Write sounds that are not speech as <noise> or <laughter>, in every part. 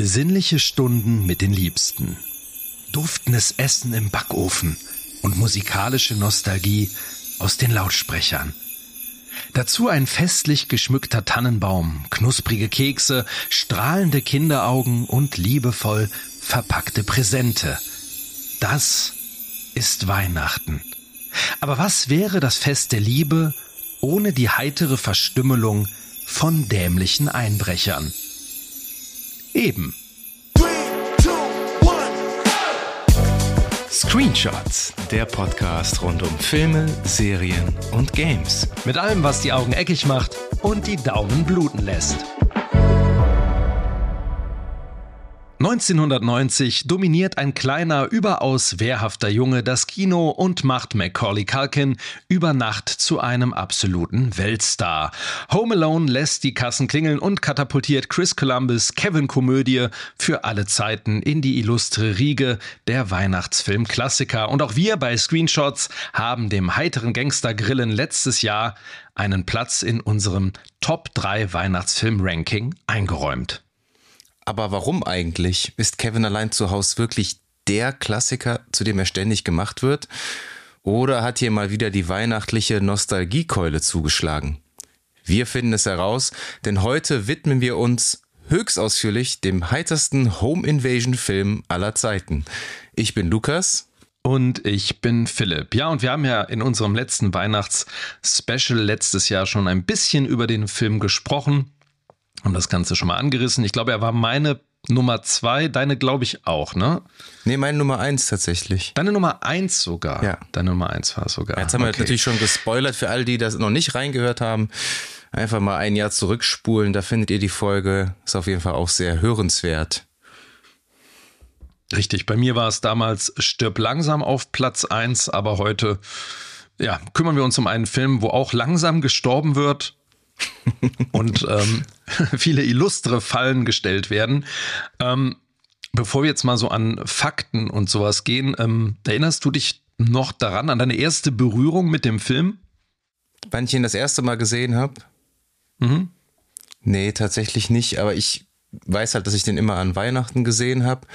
Besinnliche Stunden mit den Liebsten. Duftendes Essen im Backofen und musikalische Nostalgie aus den Lautsprechern. Dazu ein festlich geschmückter Tannenbaum, knusprige Kekse, strahlende Kinderaugen und liebevoll verpackte Präsente. Das ist Weihnachten. Aber was wäre das Fest der Liebe ohne die heitere Verstümmelung von dämlichen Einbrechern? Eben. Screenshots, der Podcast rund um Filme, Serien und Games. Mit allem, was die Augen eckig macht und die Daumen bluten lässt. 1990 dominiert ein kleiner, überaus wehrhafter Junge das Kino und macht Macaulay Culkin über Nacht zu einem absoluten Weltstar. Home Alone lässt die Kassen klingeln und katapultiert Chris Columbus Kevin-Komödie für alle Zeiten in die illustre Riege der Weihnachtsfilm-Klassiker. Und auch wir bei Screenshots haben dem heiteren Gangstergrillen letztes Jahr einen Platz in unserem Top 3 Weihnachtsfilm-Ranking eingeräumt. Aber warum eigentlich? Ist Kevin allein zu Hause wirklich der Klassiker, zu dem er ständig gemacht wird? Oder hat hier mal wieder die weihnachtliche Nostalgiekeule zugeschlagen? Wir finden es heraus, denn heute widmen wir uns höchst ausführlich dem heitersten Home Invasion Film aller Zeiten. Ich bin Lukas. Und ich bin Philipp. Ja, und wir haben ja in unserem letzten Weihnachts-Special letztes Jahr schon ein bisschen über den Film gesprochen haben das Ganze schon mal angerissen. Ich glaube, er war meine Nummer zwei, deine glaube ich auch, ne? Nee, meine Nummer eins tatsächlich. Deine Nummer eins sogar. Ja. Deine Nummer eins war sogar. Jetzt haben wir natürlich schon gespoilert für alle, die das noch nicht reingehört haben. Einfach mal ein Jahr zurückspulen, da findet ihr die Folge. Ist auf jeden Fall auch sehr hörenswert. Richtig, bei mir war es damals Stirb langsam auf Platz eins, aber heute ja, kümmern wir uns um einen Film, wo auch langsam gestorben wird, und ähm, <laughs> viele illustre Fallen gestellt werden. Ähm, bevor wir jetzt mal so an Fakten und sowas gehen, ähm, erinnerst du dich noch daran, an deine erste Berührung mit dem Film? Wann ich ihn das erste Mal gesehen habe? Mhm. Nee, tatsächlich nicht, aber ich weiß halt, dass ich den immer an Weihnachten gesehen habe.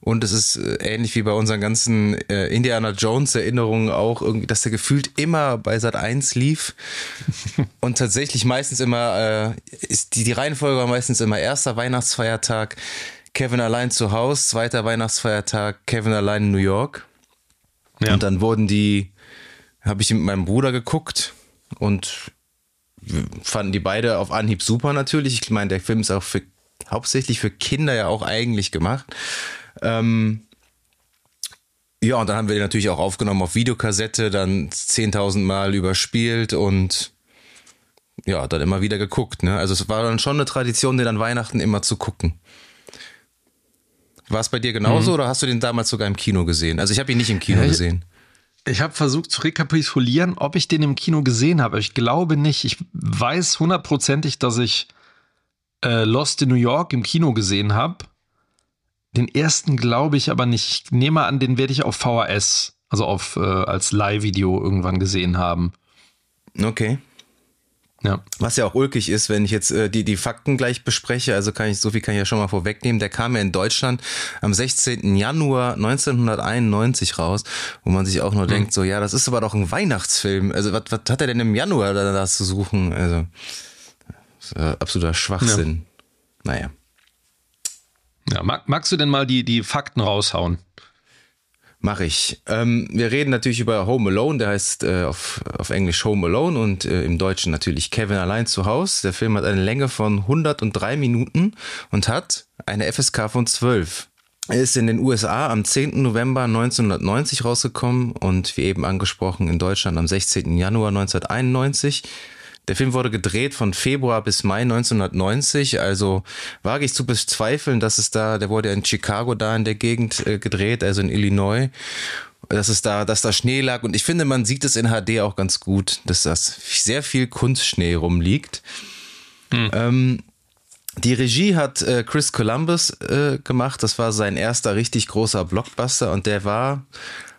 Und es ist äh, ähnlich wie bei unseren ganzen äh, Indiana Jones Erinnerungen auch irgendwie, dass der gefühlt immer bei Sat 1 lief. <laughs> und tatsächlich meistens immer, äh, ist die, die Reihenfolge war meistens immer erster Weihnachtsfeiertag, Kevin allein zu Hause, zweiter Weihnachtsfeiertag, Kevin allein in New York. Ja. Und dann wurden die, habe ich mit meinem Bruder geguckt und fanden die beide auf Anhieb super natürlich. Ich meine, der Film ist auch für hauptsächlich für Kinder ja auch eigentlich gemacht. Ähm, ja, und dann haben wir den natürlich auch aufgenommen auf Videokassette, dann 10.000 Mal überspielt und ja, dann immer wieder geguckt. Ne? Also es war dann schon eine Tradition, den an Weihnachten immer zu gucken. War es bei dir genauso mhm. oder hast du den damals sogar im Kino gesehen? Also ich habe ihn nicht im Kino ja, gesehen. Ich habe versucht zu rekapitulieren, ob ich den im Kino gesehen habe. Ich glaube nicht. Ich weiß hundertprozentig, dass ich äh, Lost in New York im Kino gesehen habe. Den ersten glaube ich aber nicht. Ich nehme an, den werde ich auf VHS, also auf äh, als Live-Video irgendwann gesehen haben. Okay. Ja. Was ja auch ulkig ist, wenn ich jetzt äh, die, die Fakten gleich bespreche, also kann ich, so viel kann ich ja schon mal vorwegnehmen. Der kam ja in Deutschland am 16. Januar 1991 raus, wo man sich auch nur mhm. denkt, so, ja, das ist aber doch ein Weihnachtsfilm. Also, was, hat er denn im Januar da, da zu suchen? Also. Äh, absoluter Schwachsinn. Ja. Naja. Ja, mag, magst du denn mal die, die Fakten raushauen? Mach ich. Ähm, wir reden natürlich über Home Alone, der heißt äh, auf, auf Englisch Home Alone und äh, im Deutschen natürlich Kevin allein zu Hause. Der Film hat eine Länge von 103 Minuten und hat eine FSK von 12. Er ist in den USA am 10. November 1990 rausgekommen und wie eben angesprochen in Deutschland am 16. Januar 1991. Der Film wurde gedreht von Februar bis Mai 1990, also wage ich zu bezweifeln, dass es da, der wurde in Chicago da in der Gegend äh, gedreht, also in Illinois dass es da, dass da Schnee lag. Und ich finde, man sieht es in HD auch ganz gut, dass das sehr viel Kunstschnee rumliegt. Hm. Ähm, die Regie hat äh, Chris Columbus äh, gemacht. Das war sein erster richtig großer Blockbuster und der war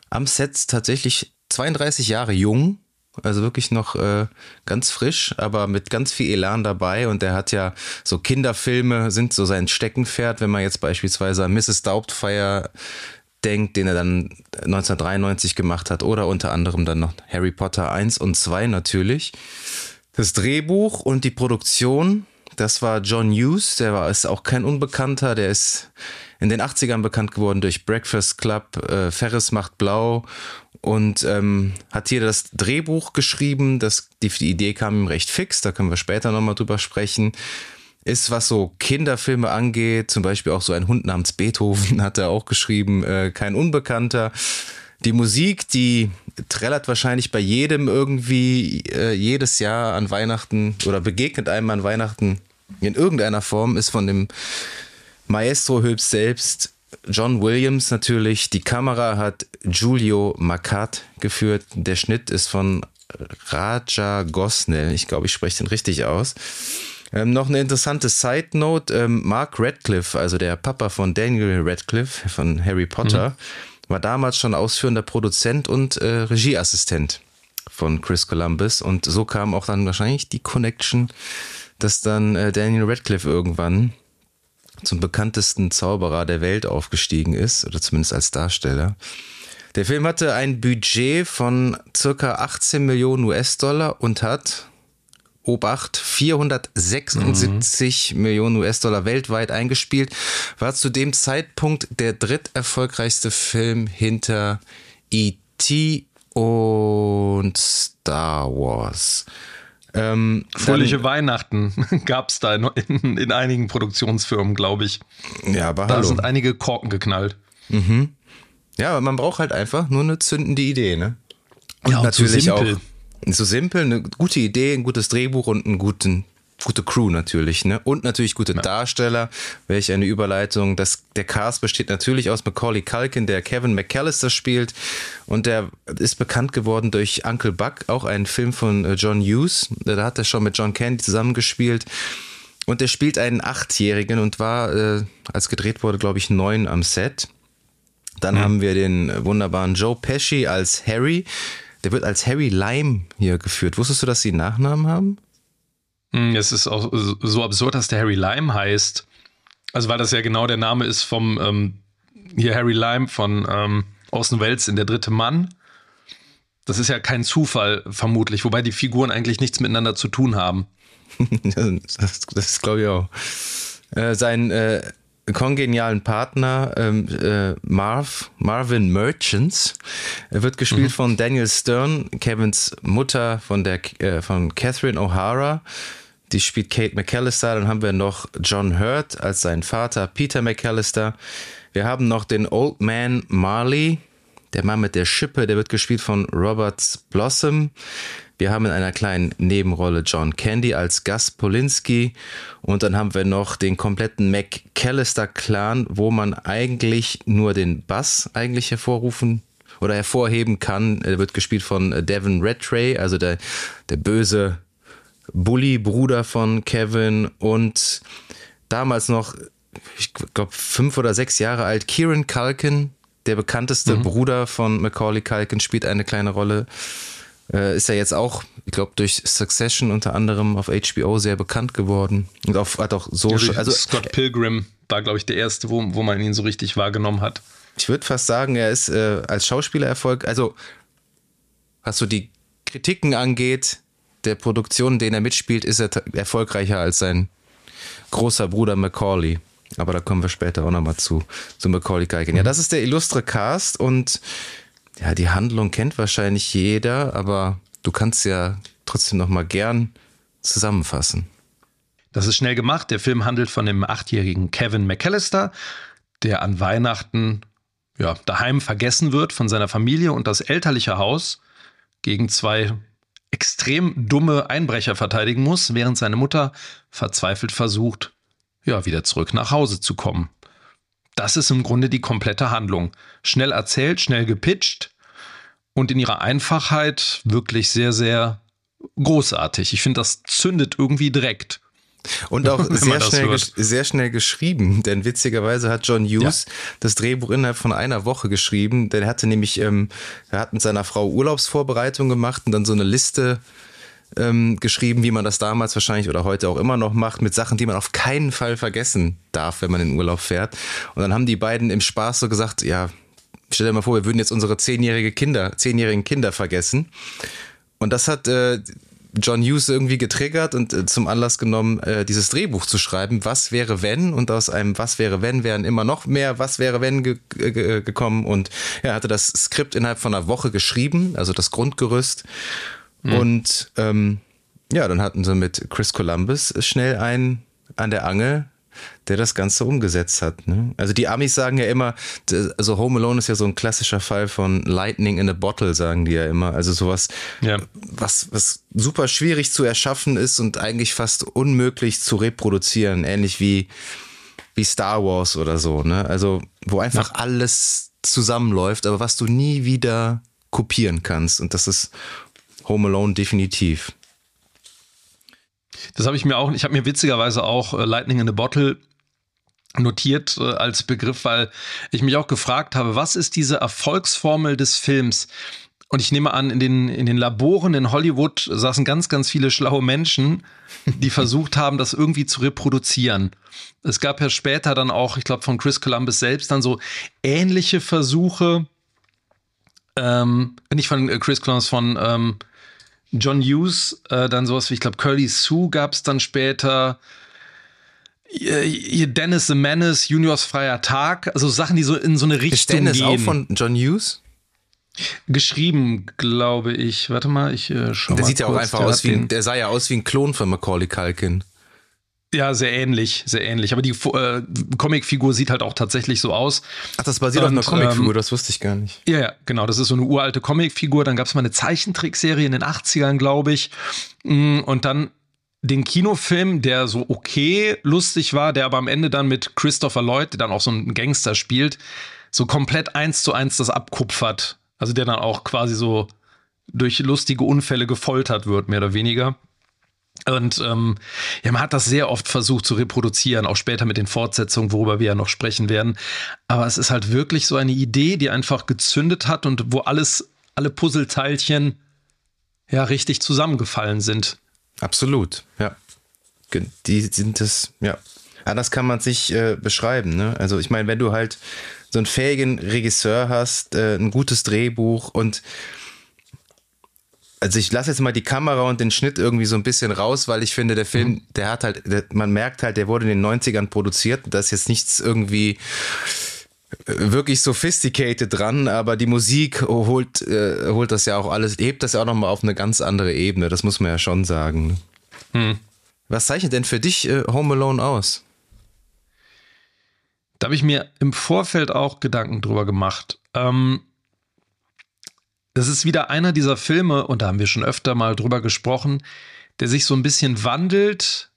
am Set tatsächlich 32 Jahre jung Also wirklich noch äh, ganz frisch, aber mit ganz viel Elan dabei. Und er hat ja so Kinderfilme sind so sein Steckenpferd, wenn man jetzt beispielsweise an Mrs. Doubtfire denkt, den er dann 1993 gemacht hat, oder unter anderem dann noch Harry Potter 1 und 2 natürlich. Das Drehbuch und die Produktion, das war John Hughes, der war ist auch kein Unbekannter, der ist in den 80ern bekannt geworden durch Breakfast Club, äh, Ferris macht blau und ähm, hat hier das Drehbuch geschrieben. Das, die, die Idee kam ihm recht fix, da können wir später nochmal drüber sprechen ist, was so Kinderfilme angeht, zum Beispiel auch so ein Hund namens Beethoven <laughs> hat er auch geschrieben, äh, kein Unbekannter. Die Musik, die trällert wahrscheinlich bei jedem irgendwie äh, jedes Jahr an Weihnachten oder begegnet einem an Weihnachten in irgendeiner Form, ist von dem Maestro Hülps selbst, John Williams natürlich. Die Kamera hat Giulio Macat geführt. Der Schnitt ist von Raja Gosnell. Ich glaube, ich spreche den richtig aus. Ähm, noch eine interessante Side Note: ähm, Mark Radcliffe, also der Papa von Daniel Radcliffe von Harry Potter, mhm. war damals schon ausführender Produzent und äh, Regieassistent von Chris Columbus. Und so kam auch dann wahrscheinlich die Connection, dass dann äh, Daniel Radcliffe irgendwann zum bekanntesten Zauberer der Welt aufgestiegen ist, oder zumindest als Darsteller. Der Film hatte ein Budget von circa 18 Millionen US-Dollar und hat, Obacht, 476 mhm. Millionen US-Dollar weltweit eingespielt, war zu dem Zeitpunkt der dritterfolgreichste Film hinter E.T. und Star Wars. Ähm, Fröhliche dann, Weihnachten <laughs> gab es da in, in, in, einigen Produktionsfirmen, glaube ich. Ja, aber da hallo. sind einige Korken geknallt. Mhm. Ja, aber man braucht halt einfach nur eine zündende Idee, ne? Und ja, natürlich so auch so simpel, eine gute Idee, ein gutes Drehbuch und einen guten gute Crew natürlich, ne? Und natürlich gute ja. Darsteller. Welch eine Überleitung. Das, der Cast besteht natürlich aus Macaulay Culkin, der Kevin McAllister spielt. Und der ist bekannt geworden durch Uncle Buck, auch ein Film von äh, John Hughes. Da hat er schon mit John Candy zusammengespielt. Und er spielt einen Achtjährigen und war, äh, als gedreht wurde, glaube ich, neun am Set. Dann mhm. haben wir den wunderbaren Joe Pesci als Harry. Der wird als Harry Lime hier geführt. Wusstest du, dass sie einen Nachnamen haben? Hm, es ist auch so absurd, dass der Harry Lime heißt. Also, weil das ja genau der Name ist vom ähm, hier Harry Lime von ähm, Orson Welles in Der dritte Mann. Das ist ja kein Zufall, vermutlich, wobei die Figuren eigentlich nichts miteinander zu tun haben. <laughs> das, das glaube ich auch. Äh, sein äh, kongenialen Partner ähm, äh, Marv, Marvin Merchants. Er wird gespielt mhm. von Daniel Stern, Kevins Mutter von der äh, von Catherine O'Hara. Die spielt Kate McAllister. Dann haben wir noch John Hurt als sein Vater, Peter McAllister. Wir haben noch den Old Man Marley, der Mann mit der Schippe, der wird gespielt von Robert Blossom. Wir haben in einer kleinen Nebenrolle John Candy als Gus Polinski und dann haben wir noch den kompletten McAllister Clan, wo man eigentlich nur den Bass eigentlich hervorrufen oder hervorheben kann. Er wird gespielt von Devin Redray, also der, der böse Bully-Bruder von Kevin und damals noch, ich glaube, fünf oder sechs Jahre alt, Kieran Culkin, der bekannteste mhm. Bruder von Macaulay Culkin, spielt eine kleine Rolle. Äh, ist er jetzt auch, ich glaube, durch Succession unter anderem auf HBO sehr bekannt geworden. Und auf, hat auch so. Ja, also, Scott Pilgrim war, glaube ich, der erste, wo, wo man ihn so richtig wahrgenommen hat. Ich würde fast sagen, er ist äh, als Schauspieler Erfolg, also was so die Kritiken angeht, der Produktion, in denen er mitspielt, ist er erfolgreicher als sein großer Bruder Macaulay. Aber da kommen wir später auch nochmal zu, zu Macaulay Culkin. Mhm. Ja, das ist der illustre Cast und ja, die Handlung kennt wahrscheinlich jeder, aber du kannst ja trotzdem nochmal gern zusammenfassen. Das ist schnell gemacht. Der Film handelt von dem achtjährigen Kevin McAllister, der an Weihnachten ja, daheim vergessen wird von seiner Familie und das elterliche Haus gegen zwei extrem dumme Einbrecher verteidigen muss, während seine Mutter verzweifelt versucht, ja, wieder zurück nach Hause zu kommen. Das ist im Grunde die komplette Handlung. Schnell erzählt, schnell gepitcht und in ihrer Einfachheit wirklich sehr, sehr großartig. Ich finde, das zündet irgendwie direkt. Und auch <laughs> sehr schnell, sehr schnell geschrieben, denn witzigerweise hat John Hughes ja. das Drehbuch innerhalb von einer Woche geschrieben, denn er hatte nämlich, ähm, er hat mit seiner Frau Urlaubsvorbereitung gemacht und dann so eine Liste ähm, geschrieben, wie man das damals wahrscheinlich oder heute auch immer noch macht, mit Sachen, die man auf keinen Fall vergessen darf, wenn man in den Urlaub fährt. Und dann haben die beiden im Spaß so gesagt, ja, stell dir mal vor, wir würden jetzt unsere zehnjährige Kinder, zehnjährigen Kinder vergessen. Und das hat äh, John Hughes irgendwie getriggert und äh, zum Anlass genommen, äh, dieses Drehbuch zu schreiben. Was wäre wenn? Und aus einem Was wäre wenn wären immer noch mehr Was wäre wenn ge ge gekommen. Und er hatte das Skript innerhalb von einer Woche geschrieben, also das Grundgerüst. Mhm. Und ähm, ja, dann hatten sie mit Chris Columbus schnell einen an der Angel, der das Ganze umgesetzt hat. Ne? Also die Amis sagen ja immer, also Home Alone ist ja so ein klassischer Fall von Lightning in a Bottle, sagen die ja immer. Also sowas, ja. was, was super schwierig zu erschaffen ist und eigentlich fast unmöglich zu reproduzieren, ähnlich wie, wie Star Wars oder so. Ne? Also wo einfach ja. alles zusammenläuft, aber was du nie wieder kopieren kannst. Und das ist Home Alone definitiv. Das habe ich mir auch, ich habe mir witzigerweise auch äh, Lightning in a Bottle notiert äh, als Begriff, weil ich mich auch gefragt habe, was ist diese Erfolgsformel des Films? Und ich nehme an, in den, in den Laboren in Hollywood saßen ganz, ganz viele schlaue Menschen, die <laughs> versucht haben, das irgendwie zu reproduzieren. Es gab ja später dann auch, ich glaube, von Chris Columbus selbst dann so ähnliche Versuche, ähm, nicht von äh, Chris Columbus, von ähm, John Hughes, äh, dann sowas wie, ich glaube, Curly Sue gab es dann später. Ihr Dennis the Menace, Juniors freier Tag, also Sachen, die so in so eine Richtung Ist Dennis gehen. auch von John Hughes? Geschrieben, glaube ich. Warte mal, ich äh, schau der mal. sieht ja auch einfach aus wie ein, der sah ja aus wie ein Klon von Macaulay Culkin. Ja, sehr ähnlich, sehr ähnlich. Aber die äh, Comicfigur sieht halt auch tatsächlich so aus. Ach, das basiert und, auf einer Comicfigur, ähm, das wusste ich gar nicht. Ja, ja, genau. Das ist so eine uralte Comicfigur. Dann gab es mal eine Zeichentrickserie in den 80ern, glaube ich. Mm, und dann den Kinofilm, der so okay lustig war, der aber am Ende dann mit Christopher Lloyd, der dann auch so einen Gangster spielt, so komplett eins zu eins das abkupfert. Also der dann auch quasi so durch lustige Unfälle gefoltert wird, mehr oder weniger. Und ähm, ja, man hat das sehr oft versucht zu reproduzieren, auch später mit den Fortsetzungen, worüber wir ja noch sprechen werden. Aber es ist halt wirklich so eine Idee, die einfach gezündet hat und wo alles, alle Puzzleteilchen ja richtig zusammengefallen sind. Absolut, ja. Die sind es, ja. Anders kann man es nicht äh, beschreiben. Ne? Also ich meine, wenn du halt so einen fähigen Regisseur hast, äh, ein gutes Drehbuch und also ich lasse jetzt mal die Kamera und den Schnitt irgendwie so ein bisschen raus, weil ich finde, der Film, mhm. der hat halt, der, man merkt halt, der wurde in den 90ern produziert. Da ist jetzt nichts irgendwie wirklich sophisticated dran, aber die Musik holt, äh, holt das ja auch alles, hebt das ja auch nochmal auf eine ganz andere Ebene, das muss man ja schon sagen. Mhm. Was zeichnet denn für dich äh, Home Alone aus? Da habe ich mir im Vorfeld auch Gedanken drüber gemacht. Ähm, das ist wieder einer dieser Filme, und da haben wir schon öfter mal drüber gesprochen, der sich so ein bisschen wandelt,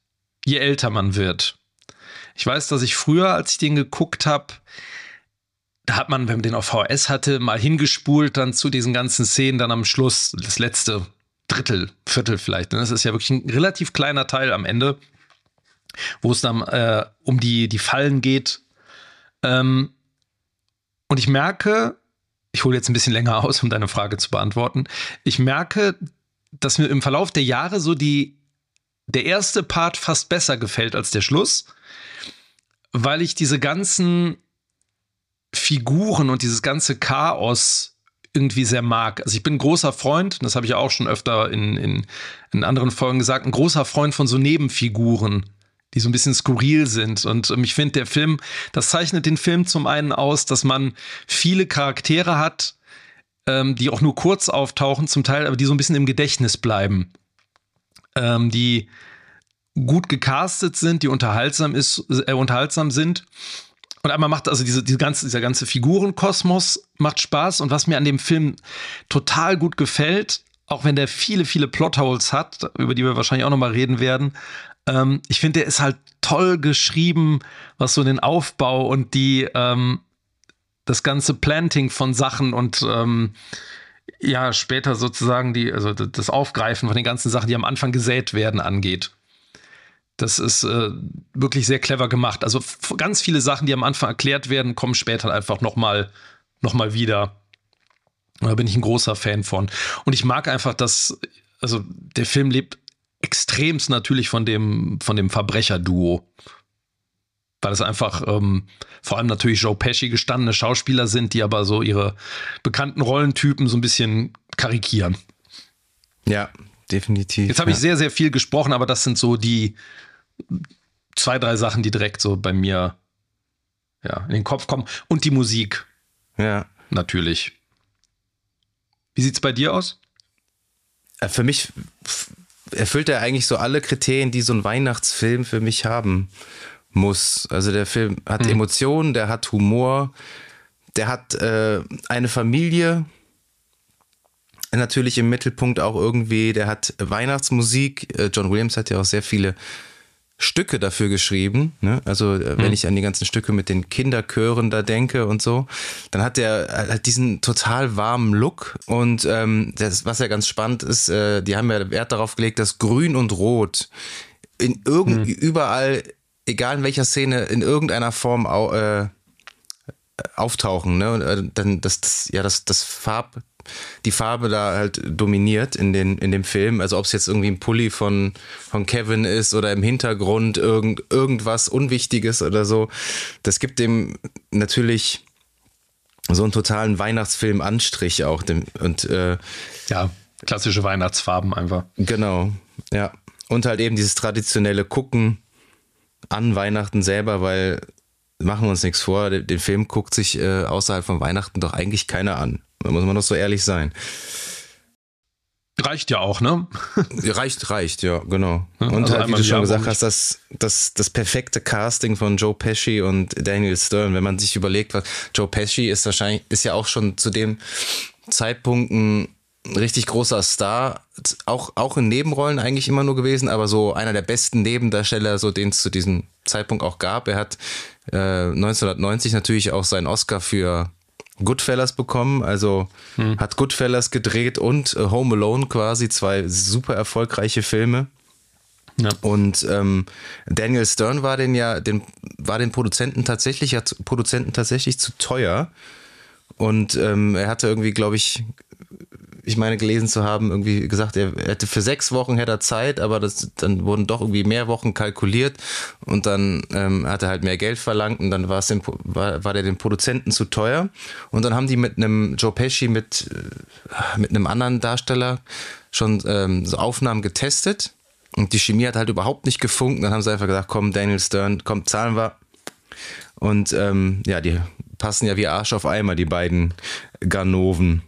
je älter man wird. Ich weiß, dass ich früher, als ich den geguckt habe, da hat man, wenn man den auf VS hatte, mal hingespult, dann zu diesen ganzen Szenen, dann am Schluss, das letzte Drittel, Viertel vielleicht. Das ist ja wirklich ein relativ kleiner Teil am Ende, wo es dann äh, um die, die Fallen geht. Ähm, und ich merke, ich hole jetzt ein bisschen länger aus, um deine Frage zu beantworten. Ich merke, dass mir im Verlauf der Jahre so die, der erste Part fast besser gefällt als der Schluss, weil ich diese ganzen Figuren und dieses ganze Chaos irgendwie sehr mag. Also ich bin ein großer Freund, das habe ich auch schon öfter in, in, in anderen Folgen gesagt, ein großer Freund von so Nebenfiguren die so ein bisschen skurril sind. Und ähm, ich finde, der Film, das zeichnet den Film zum einen aus, dass man viele Charaktere hat, ähm, die auch nur kurz auftauchen, zum Teil, aber die so ein bisschen im Gedächtnis bleiben. Ähm, die gut gecastet sind, die unterhaltsam ist, äh, unterhaltsam sind. Und einmal macht also diese, diese ganze, dieser ganze Figurenkosmos macht Spaß. Und was mir an dem Film total gut gefällt, auch wenn der viele, viele Plotholes hat, über die wir wahrscheinlich auch nochmal reden werden, ähm, ich finde, der ist halt toll geschrieben, was so den Aufbau und die, ähm, das ganze Planting von Sachen und ähm, ja, später sozusagen die, also das Aufgreifen von den ganzen Sachen, die am Anfang gesät werden, angeht. Das ist äh, wirklich sehr clever gemacht. Also ganz viele Sachen, die am Anfang erklärt werden, kommen später einfach nochmal noch mal wieder. Da bin ich ein großer Fan von. Und ich mag einfach, dass, also der Film lebt extremst natürlich von dem, von dem Verbrecherduo. Weil es einfach ähm, vor allem natürlich Joe Pesci gestandene Schauspieler sind, die aber so ihre bekannten Rollentypen so ein bisschen karikieren. Ja, definitiv. Jetzt habe ja. ich sehr, sehr viel gesprochen, aber das sind so die zwei, drei Sachen, die direkt so bei mir ja, in den Kopf kommen. Und die Musik. Ja. Natürlich. Wie sieht es bei dir aus? Äh, für mich erfüllt er eigentlich so alle Kriterien, die so ein Weihnachtsfilm für mich haben muss. Also der Film hat mhm. Emotionen, der hat Humor, der hat äh, eine Familie, natürlich im Mittelpunkt auch irgendwie, der hat Weihnachtsmusik. Äh, John Williams hat ja auch sehr viele Stücke dafür geschrieben. Ne? Also äh, wenn mhm. ich an die ganzen Stücke mit den Kinderchören da denke und so, dann hat er halt diesen total warmen Look und ähm, das, was ja ganz spannend ist, äh, die haben ja Wert darauf gelegt, dass Grün und Rot in irgend mhm. überall, egal in welcher Szene, in irgendeiner Form au, äh, auftauchen. Ne? Und, äh, dann das, das ja das das Farb die Farbe da halt dominiert in, den, in dem Film. Also ob es jetzt irgendwie ein Pulli von, von Kevin ist oder im Hintergrund irgend, irgendwas Unwichtiges oder so. Das gibt dem natürlich so einen totalen Weihnachtsfilm-Anstrich auch. Dem, und, äh, ja, klassische Weihnachtsfarben einfach. Genau, ja. Und halt eben dieses traditionelle Gucken an Weihnachten selber, weil machen wir uns nichts vor, den Film guckt sich äh, außerhalb von Weihnachten doch eigentlich keiner an. Da muss man doch so ehrlich sein. Reicht ja auch, ne? reicht, reicht, ja, genau. Ja, und also halt, wie du schon gesagt hast, das, das, das perfekte Casting von Joe Pesci und Daniel Stern, wenn man sich überlegt, was Joe Pesci ist wahrscheinlich, ist ja auch schon zu dem Zeitpunkt ein richtig großer Star, auch, auch in Nebenrollen eigentlich immer nur gewesen, aber so einer der besten Nebendarsteller, so den es zu diesem Zeitpunkt auch gab. Er hat äh, 1990 natürlich auch seinen Oscar für Goodfellas bekommen, also hm. hat Goodfellas gedreht und äh, Home Alone quasi, zwei super erfolgreiche Filme. Ja. Und ähm, Daniel Stern war den ja, den, war den Produzenten tatsächlich, hat Produzenten tatsächlich zu teuer. Und ähm, er hatte irgendwie, glaube ich, ich meine gelesen zu haben, irgendwie gesagt, er hätte für sechs Wochen hätte er Zeit, aber das, dann wurden doch irgendwie mehr Wochen kalkuliert und dann ähm, hat er halt mehr Geld verlangt und dann war es war, der dem Produzenten zu teuer und dann haben die mit einem Joe Pesci mit, äh, mit einem anderen Darsteller schon ähm, so Aufnahmen getestet und die Chemie hat halt überhaupt nicht gefunkt. Dann haben sie einfach gesagt, komm, Daniel Stern, komm, zahlen wir. Und ähm, ja, die passen ja wie Arsch auf Eimer, die beiden Ganoven.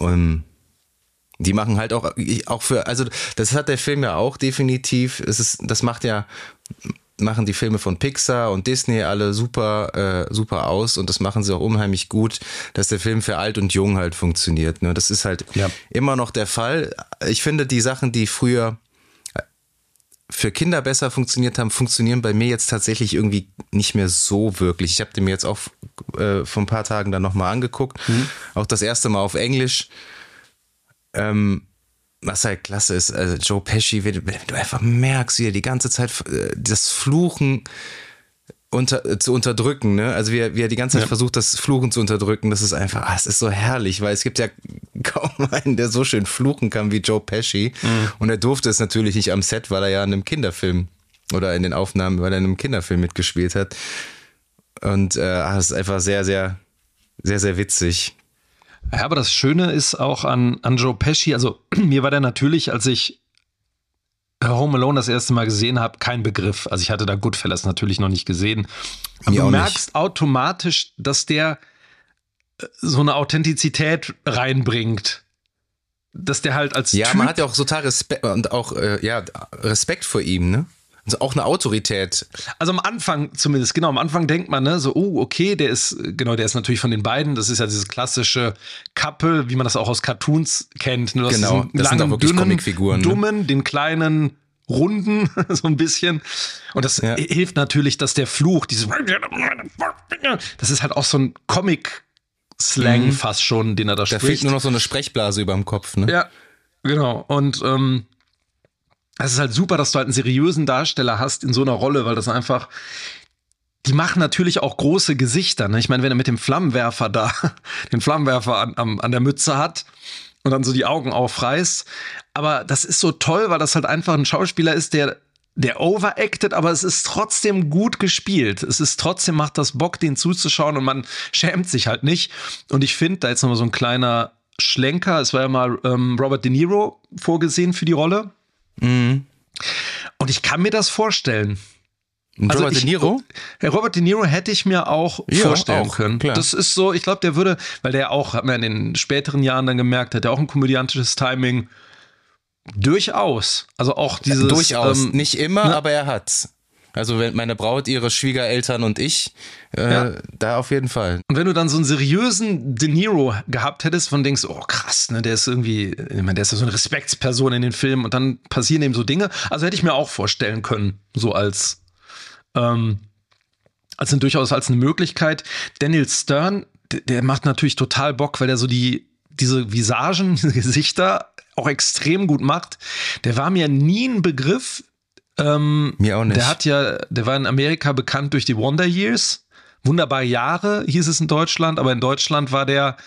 Und die machen halt auch, auch für, also das hat der Film ja auch definitiv. Es ist, das macht ja, machen die Filme von Pixar und Disney alle super, äh, super aus und das machen sie auch unheimlich gut, dass der Film für alt und jung halt funktioniert. Ne? Das ist halt ja. immer noch der Fall. Ich finde, die Sachen, die früher für Kinder besser funktioniert haben, funktionieren bei mir jetzt tatsächlich irgendwie nicht mehr so wirklich. Ich habe den mir jetzt auch äh, vor ein paar Tagen dann nochmal angeguckt. Mhm. Auch das erste Mal auf Englisch. Ähm, was halt klasse ist, also Joe Pesci, wenn du einfach merkst, wie er die ganze Zeit äh, das Fluchen unter, zu unterdrücken, ne? Also wie er, wie er die ganze Zeit ja. versucht, das Fluchen zu unterdrücken, das ist einfach, ah, es ist so herrlich, weil es gibt ja <laughs> kaum einen, der so schön fluchen kann wie Joe Pesci. Mhm. Und er durfte es natürlich nicht am Set, weil er ja in einem Kinderfilm oder in den Aufnahmen, weil er in einem Kinderfilm mitgespielt hat. Und äh, ah, es ist einfach sehr, sehr, sehr, sehr witzig. Ja, aber das Schöne ist auch an, an Joe Pesci, also <clears throat> mir war der natürlich, als ich Home Alone das erste Mal gesehen habe, kein Begriff. Also ich hatte da Goodfellas natürlich noch nicht gesehen. Aber du merkst nicht. automatisch, dass der äh, so eine Authentizität reinbringt. Dass der halt als Ja, typ man hat ja auch total Respekt und auch äh, ja, Respekt vor ihm, ne? Also auch eine Autorität. Also am Anfang zumindest, genau, am Anfang denkt man, ne, so, oh, okay, der ist, genau, der ist natürlich von den beiden, das ist ja dieses klassische Couple, wie man das auch aus Cartoons kennt. Ne? Genau, das langen, sind auch wirklich dünnen, Comicfiguren. Ne? Dummen, den kleinen, runden, <laughs> so ein bisschen. Und das ja. hilft natürlich, dass der Fluch, dieses, das ist halt auch so ein Comic- Slang mhm. fast schon, den er da, da spricht. Da fehlt nur noch so eine Sprechblase über dem Kopf, ne? Ja, genau. Und ähm, es ist halt super, dass du halt einen seriösen Darsteller hast in so einer Rolle, weil das einfach, die machen natürlich auch große Gesichter. Ne? Ich meine, wenn er mit dem Flammenwerfer da, <laughs> den Flammenwerfer an, an, an der Mütze hat und dann so die Augen aufreißt. Aber das ist so toll, weil das halt einfach ein Schauspieler ist, der der overacted, aber es ist trotzdem gut gespielt. Es ist trotzdem macht das Bock, den zuzuschauen und man schämt sich halt nicht. Und ich finde, da jetzt nochmal so ein kleiner Schlenker. Es war ja mal ähm, Robert De Niro vorgesehen für die Rolle. Mhm. Und ich kann mir das vorstellen. Also Robert ich, De Niro? Robert De Niro hätte ich mir auch ja, vorstellen auch, können. Klar. Das ist so, ich glaube, der würde, weil der auch, hat man in den späteren Jahren dann gemerkt, hat er auch ein komödiantisches Timing. Durchaus. Also auch dieses. Durchaus. Ähm, Nicht immer, ne? aber er hat's. Also wenn meine Braut, ihre Schwiegereltern und ich, äh, ja. da auf jeden Fall. Und wenn du dann so einen seriösen De Niro gehabt hättest, von denkst, oh krass, ne, der ist irgendwie, ich meine, der ist ja so eine Respektsperson in den Filmen und dann passieren eben so Dinge. Also hätte ich mir auch vorstellen können, so als, ähm, als durchaus als eine Möglichkeit. Daniel Stern, der, der macht natürlich total Bock, weil er so die, diese Visagen, <laughs> diese Gesichter auch extrem gut macht. Der war mir nie ein Begriff ähm, Mir auch nicht. Der hat ja, der war in Amerika bekannt durch die Wonder Years. Wunderbare Jahre hieß es in Deutschland, aber in Deutschland war der,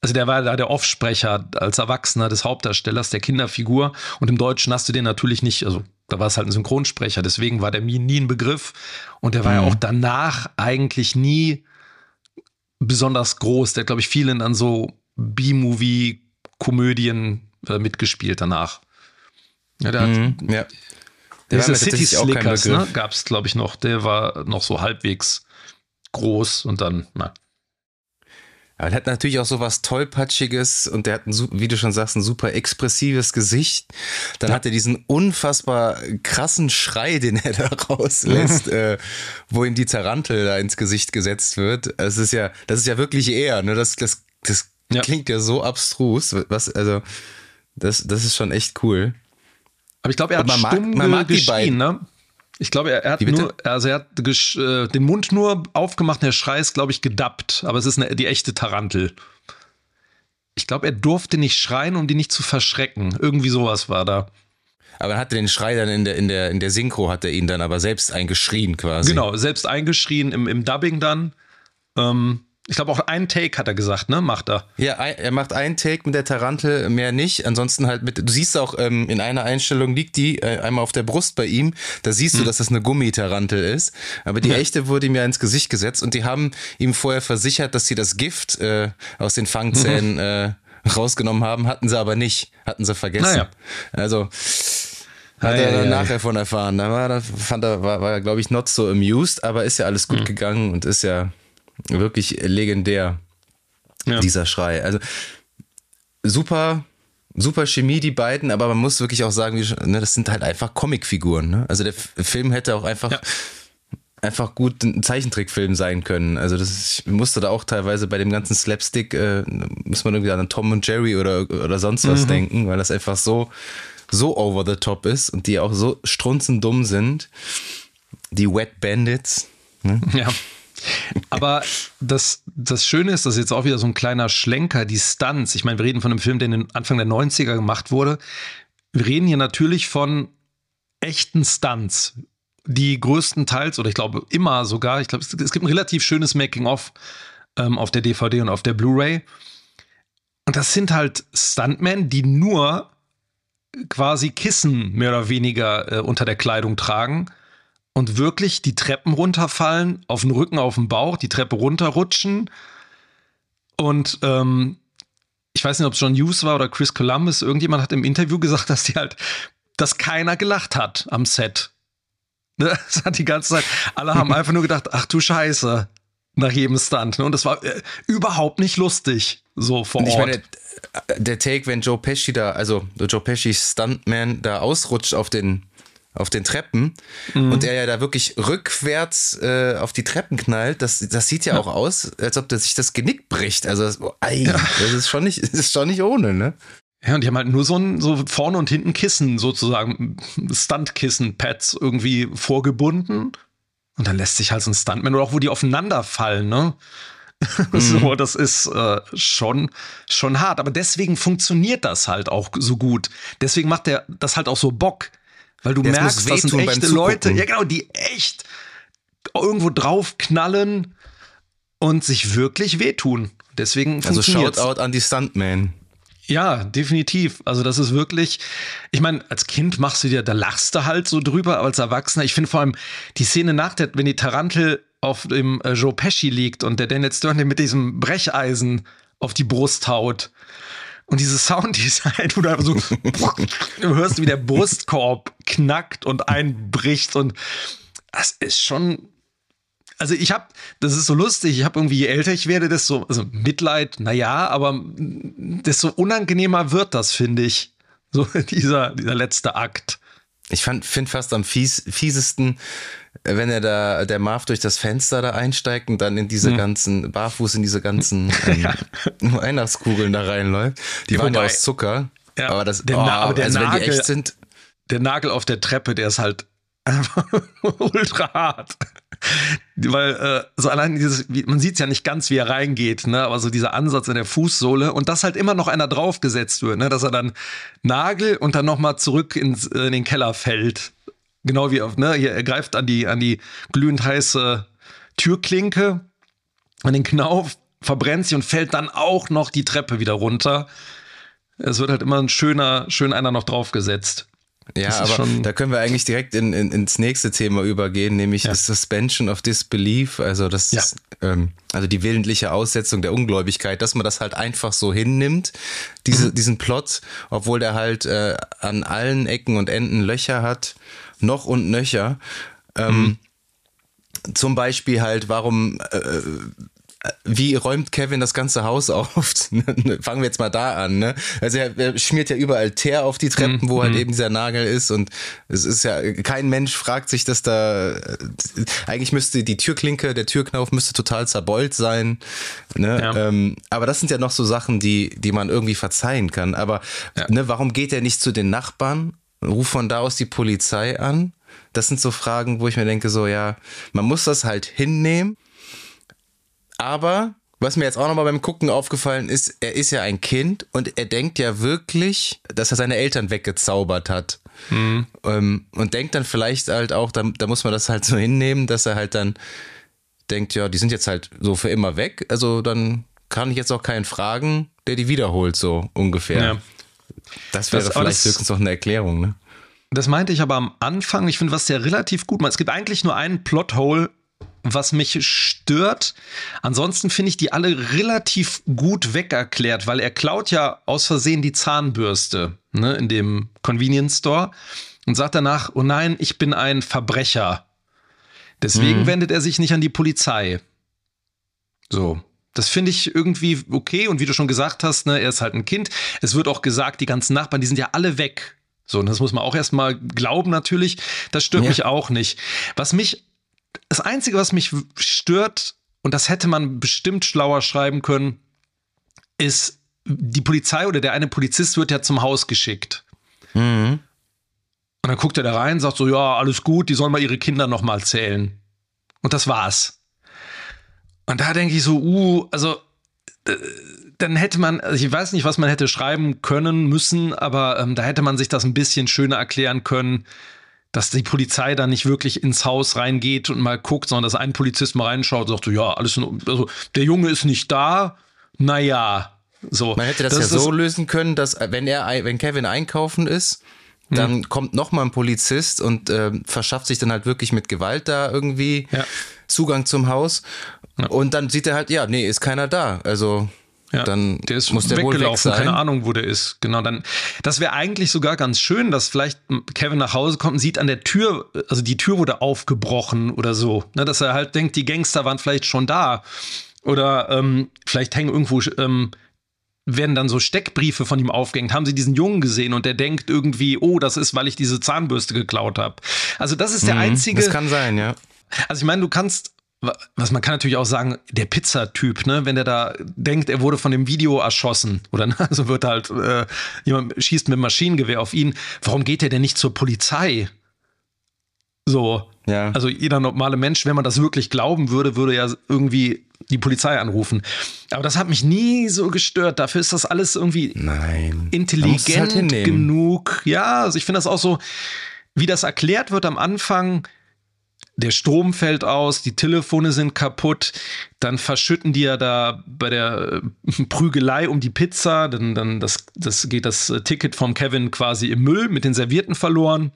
also der war da der Offsprecher als Erwachsener des Hauptdarstellers, der Kinderfigur. Und im Deutschen hast du den natürlich nicht, also da war es halt ein Synchronsprecher, deswegen war der mir nie ein Begriff. Und der war mhm. ja auch danach eigentlich nie besonders groß. Der hat, glaube ich, vielen an so B-Movie-Komödien äh, mitgespielt danach. Ja, der mhm, hat, ja. Der Dieser City Slickers, ne, gab es, glaube ich, noch. Der war noch so halbwegs groß und dann, na. Aber er hat natürlich auch so was Tollpatschiges und der hat, ein, wie du schon sagst, ein super expressives Gesicht. Dann ja. hat er diesen unfassbar krassen Schrei, den er <laughs> da rauslässt, <laughs> äh, wo ihm die Tarantel da ins Gesicht gesetzt wird. Es ist ja, das ist ja wirklich er, ne? Das, das, das ja. klingt ja so abstrus. Was, also, das, das ist schon echt cool. Aber ich glaube, er hat man stumm mag, man mag geschrien, ne? Ich glaube, er, er hat nur, also er hat äh, den Mund nur aufgemacht und der Schrei ist, glaube ich, gedappt. Aber es ist eine, die echte Tarantel. Ich glaube, er durfte nicht schreien, um die nicht zu verschrecken. Irgendwie sowas war da. Aber er hatte den Schrei dann in der, in der, in der Synchro, hat er ihn dann aber selbst eingeschrien quasi. Genau, selbst eingeschrien im, im Dubbing dann. Ähm, ich glaube auch einen Take hat er gesagt, ne? Macht er. Ja, er macht einen Take mit der Tarantel, mehr nicht. Ansonsten halt mit. Du siehst auch ähm, in einer Einstellung liegt die äh, einmal auf der Brust bei ihm. Da siehst hm. du, dass das eine Gummitarantel ist. Aber die ja. echte wurde ihm ja ins Gesicht gesetzt und die haben ihm vorher versichert, dass sie das Gift äh, aus den Fangzähnen mhm. <laughs> äh, rausgenommen haben. Hatten sie aber nicht. Hatten sie vergessen. Naja. Also hat er dann nachher von erfahren. Da war, da fand er, war, war glaube ich, not so amused, aber ist ja alles gut mhm. gegangen und ist ja Wirklich legendär, ja. dieser Schrei. Also super, super Chemie, die beiden, aber man muss wirklich auch sagen, ne, das sind halt einfach Comicfiguren. Ne? Also der Film hätte auch einfach. Ja. Einfach gut ein Zeichentrickfilm sein können. Also das ist, ich musste da auch teilweise bei dem ganzen Slapstick, äh, muss man irgendwie an Tom und Jerry oder, oder sonst was mhm. denken, weil das einfach so, so over the top ist und die auch so strunzendumm sind. Die Wet Bandits. Ne? Ja. Aber das, das Schöne ist, das ist jetzt auch wieder so ein kleiner Schlenker, die Stunts. Ich meine, wir reden von einem Film, der in den Anfang der 90er gemacht wurde. Wir reden hier natürlich von echten Stunts, die größtenteils, oder ich glaube immer sogar, ich glaube, es, es gibt ein relativ schönes Making-of ähm, auf der DVD und auf der Blu-ray. Und das sind halt Stuntmen, die nur quasi Kissen mehr oder weniger äh, unter der Kleidung tragen und wirklich die Treppen runterfallen, auf den Rücken, auf den Bauch, die Treppe runterrutschen. Und ähm, ich weiß nicht, ob es John Hughes war oder Chris Columbus, irgendjemand hat im Interview gesagt, dass die halt, dass keiner gelacht hat am Set. <laughs> Ne, das hat die ganze Zeit, alle haben <laughs> einfach nur gedacht, ach du Scheiße, nach jedem Stunt. Ne? Und das war äh, überhaupt nicht lustig, so vor Ort. Ich meine, der Take, wenn Joe Pesci da, also Joe Pesci's Stuntman da ausrutscht auf den auf den Treppen mhm. und er ja da wirklich rückwärts äh, auf die Treppen knallt, das, das sieht ja, ja, auch aus, als ob der sich das Genick bricht. Also das, oh, ei, ja. das ist schon nicht, <laughs> das ist schon nicht ohne, ne? Ja, und die haben halt nur so ein so vorne und hinten Kissen sozusagen, Stuntkissen-Pads irgendwie vorgebunden. Und dann lässt sich halt so ein Stuntman oder auch wo die aufeinander fallen, ne? <laughs> Mhm. so, das ist äh, schon, schon hart. Aber deswegen funktioniert das halt auch so gut. Deswegen macht der das halt auch so Bock Weil du Das merkst, das sind echte Leute, ja genau, die echt irgendwo draufknallen und sich wirklich wehtun. Deswegen Also. Shoutout an die Stuntman. Ja, definitiv. Also das ist wirklich, ich meine, als Kind machst du dir, da lachst du halt so drüber, aber als Erwachsener, ich finde vor allem die Szene nach der, wenn die Tarantel auf dem äh, Joe Pesci liegt und der Daniel Stern mit diesem Brecheisen auf die Brust haut. Und dieses Sounddesign, wo du einfach so du hörst, wie der Brustkorb knackt und einbricht und das ist schon also ich habe, das ist so lustig, ich habe irgendwie, je älter ich werde, desto, also Mitleid, naja, aber desto unangenehmer wird das, finde ich. So <laughs> dieser, dieser letzte Akt. Ich finde fast am fies, fiesesten, äh, wenn er da, der Marv durch das Fenster da einsteigt und dann in diese Hm. ganzen, barfuß in diese ganzen <laughs> ähm, Weihnachtskugeln da reinläuft. Die waren ja aus Zucker. Ja, aber das, der oh, aber der also wenn die Nagel- echt sind, Der Nagel auf der Treppe, der ist halt einfach <laughs> ultra hart. <laughs> Weil äh, so allein dieses, wie, man sieht es ja nicht ganz, wie er reingeht, ne? aber so dieser Ansatz in der Fußsohle und dass halt immer noch einer draufgesetzt wird, ne? dass er dann Nagel und dann nochmal zurück ins, in den Keller fällt. Genau wie auf, ne? Hier, er greift an die, an die glühend heiße Türklinke, an den Knauf, verbrennt sich und fällt dann auch noch die Treppe wieder runter. Es wird halt immer ein schöner, schön einer noch draufgesetzt. Ja, Das aber da können wir eigentlich direkt in, in, ins nächste Thema übergehen, nämlich Ja. Suspension of Disbelief, also das Ja. ist, ähm, also die willentliche Aussetzung der Ungläubigkeit, dass man das halt einfach so hinnimmt, diese, Mhm. diesen Plot, obwohl der halt äh, an allen Ecken und Enden Löcher hat, noch und nöcher. Ähm, Mhm. Zum Beispiel halt, warum äh, wie räumt Kevin das ganze Haus <laughs> auf? Fangen wir jetzt mal da an. Ne? Also er, er schmiert ja überall Teer auf die Treppen, wo halt eben dieser Nagel ist und es ist ja kein Mensch fragt sich, dass da eigentlich müsste die Türklinke, der Türknauf müsste total zerbeult sein. Ne? Ja. Ähm, aber das sind ja noch so Sachen, die die man irgendwie verzeihen kann. Aber Ja. ne, warum geht er nicht zu den Nachbarn? Ruft von da aus die Polizei an? Das sind so Fragen, wo ich mir denke, so ja, man muss das halt hinnehmen. Aber was mir jetzt auch nochmal beim Gucken aufgefallen ist, er ist ja ein Kind und er denkt ja wirklich, dass er seine Eltern weggezaubert hat. Ähm, und denkt dann vielleicht halt auch, da, da muss man das halt so hinnehmen, dass er halt dann denkt, ja, die sind jetzt halt so für immer weg. Also dann kann ich jetzt auch keinen fragen, der die wiederholt, so ungefähr. Ja. Das wäre Das- vielleicht das- höchstens noch eine Erklärung, ne? Das meinte ich aber am Anfang. Ich finde, was der relativ gut macht. Es gibt eigentlich nur einen Plothole, was mich stört. Ansonsten finde ich die alle relativ gut wegerklärt, weil er klaut ja aus Versehen die Zahnbürste ne, in dem Convenience Store und sagt danach, oh nein, ich bin ein Verbrecher. Deswegen wendet er sich nicht an die Polizei. So. Das finde ich irgendwie okay. Und wie du schon gesagt hast, ne, er ist halt ein Kind. Es wird auch gesagt, die ganzen Nachbarn, die sind ja alle weg. So, und das muss man auch erstmal glauben, natürlich. Das stört Ja. mich auch nicht. Was mich, das Einzige, was mich stört, und das hätte man bestimmt schlauer schreiben können, ist, die Polizei oder der eine Polizist wird ja zum Haus geschickt. Mhm. Und dann guckt er da rein, sagt so, ja, alles gut, die sollen mal ihre Kinder noch mal zählen. Und das war's. Und da denke ich so, uh, also äh, dann hätte man, also ich weiß nicht, was man hätte schreiben können müssen, aber ähm, da hätte man sich das ein bisschen schöner erklären können, dass die Polizei da nicht wirklich ins Haus reingeht und mal guckt, sondern dass ein Polizist mal reinschaut und sagt so, ja, alles in, also der Junge ist nicht da, naja, so. Man hätte das, ist ja so lösen können, dass äh, wenn er, wenn Kevin einkaufen ist, dann kommt noch mal ein Polizist und ähm, verschafft sich dann halt wirklich mit Gewalt da irgendwie Ja. Zugang zum Haus. Und dann sieht er halt, ja, nee, ist keiner da. Also Ja, dann der ist muss der wohl weg weggelaufen, sein. keine Ahnung, wo der ist. Genau, dann, das wäre eigentlich sogar ganz schön, dass vielleicht Kevin nach Hause kommt und sieht an der Tür, also die Tür wurde aufgebrochen oder so. Ne, dass er halt denkt, die Gangster waren vielleicht schon da. Oder ähm, vielleicht hängen irgendwo, ähm, werden dann so Steckbriefe von ihm aufgehängt. Haben sie diesen Jungen gesehen und der denkt irgendwie, oh, das ist, weil ich diese Zahnbürste geklaut habe. Also das ist der einzige. Mhm, Das kann sein, ja. Also ich meine, du kannst, was man kann natürlich auch sagen, der Pizzatyp, ne, wenn der da denkt, er wurde von dem Video erschossen oder ne, <laughs> also wird halt äh, jemand schießt mit Maschinengewehr auf ihn, warum geht er denn nicht zur Polizei? So, Ja. also jeder normale Mensch, wenn man das wirklich glauben würde, würde ja irgendwie die Polizei anrufen. Aber das hat mich nie so gestört. Dafür ist das alles irgendwie Nein. Es intelligent halt genug. Ja, also ich finde das auch so. wie das erklärt wird am Anfang, der Strom fällt aus, die Telefone sind kaputt, dann verschütten die ja da bei der äh, <laughs> Prügelei um die Pizza, dann, dann das, das geht das Ticket vom Kevin quasi im Müll mit den Servierten verloren.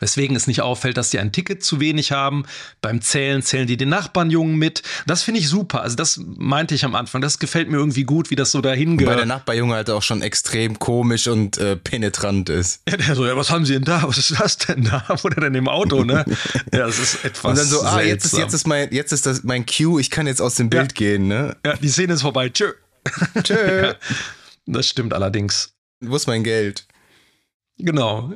Weswegen es nicht auffällt, dass die ein Ticket zu wenig haben. Beim Zählen zählen die den Nachbarnjungen mit. Das finde ich super. Also das meinte ich am Anfang. Das gefällt mir irgendwie gut, wie das so dahin geht. Weil der Nachbarjunge halt auch schon extrem komisch und äh, penetrant ist. Ja, der so, ja, was haben Sie denn da? Was ist das denn da? <laughs> Wo der denn im Auto, ne? ja, das ist etwas. Und dann so, ah, jetzt ist, jetzt ist mein, jetzt ist das mein Cue, ich kann jetzt aus dem Bild ja. gehen, ne? Ja, die Szene ist vorbei. Tschö. <laughs> Tschö. <laughs> ja, das stimmt allerdings. Wo ist mein Geld? Genau.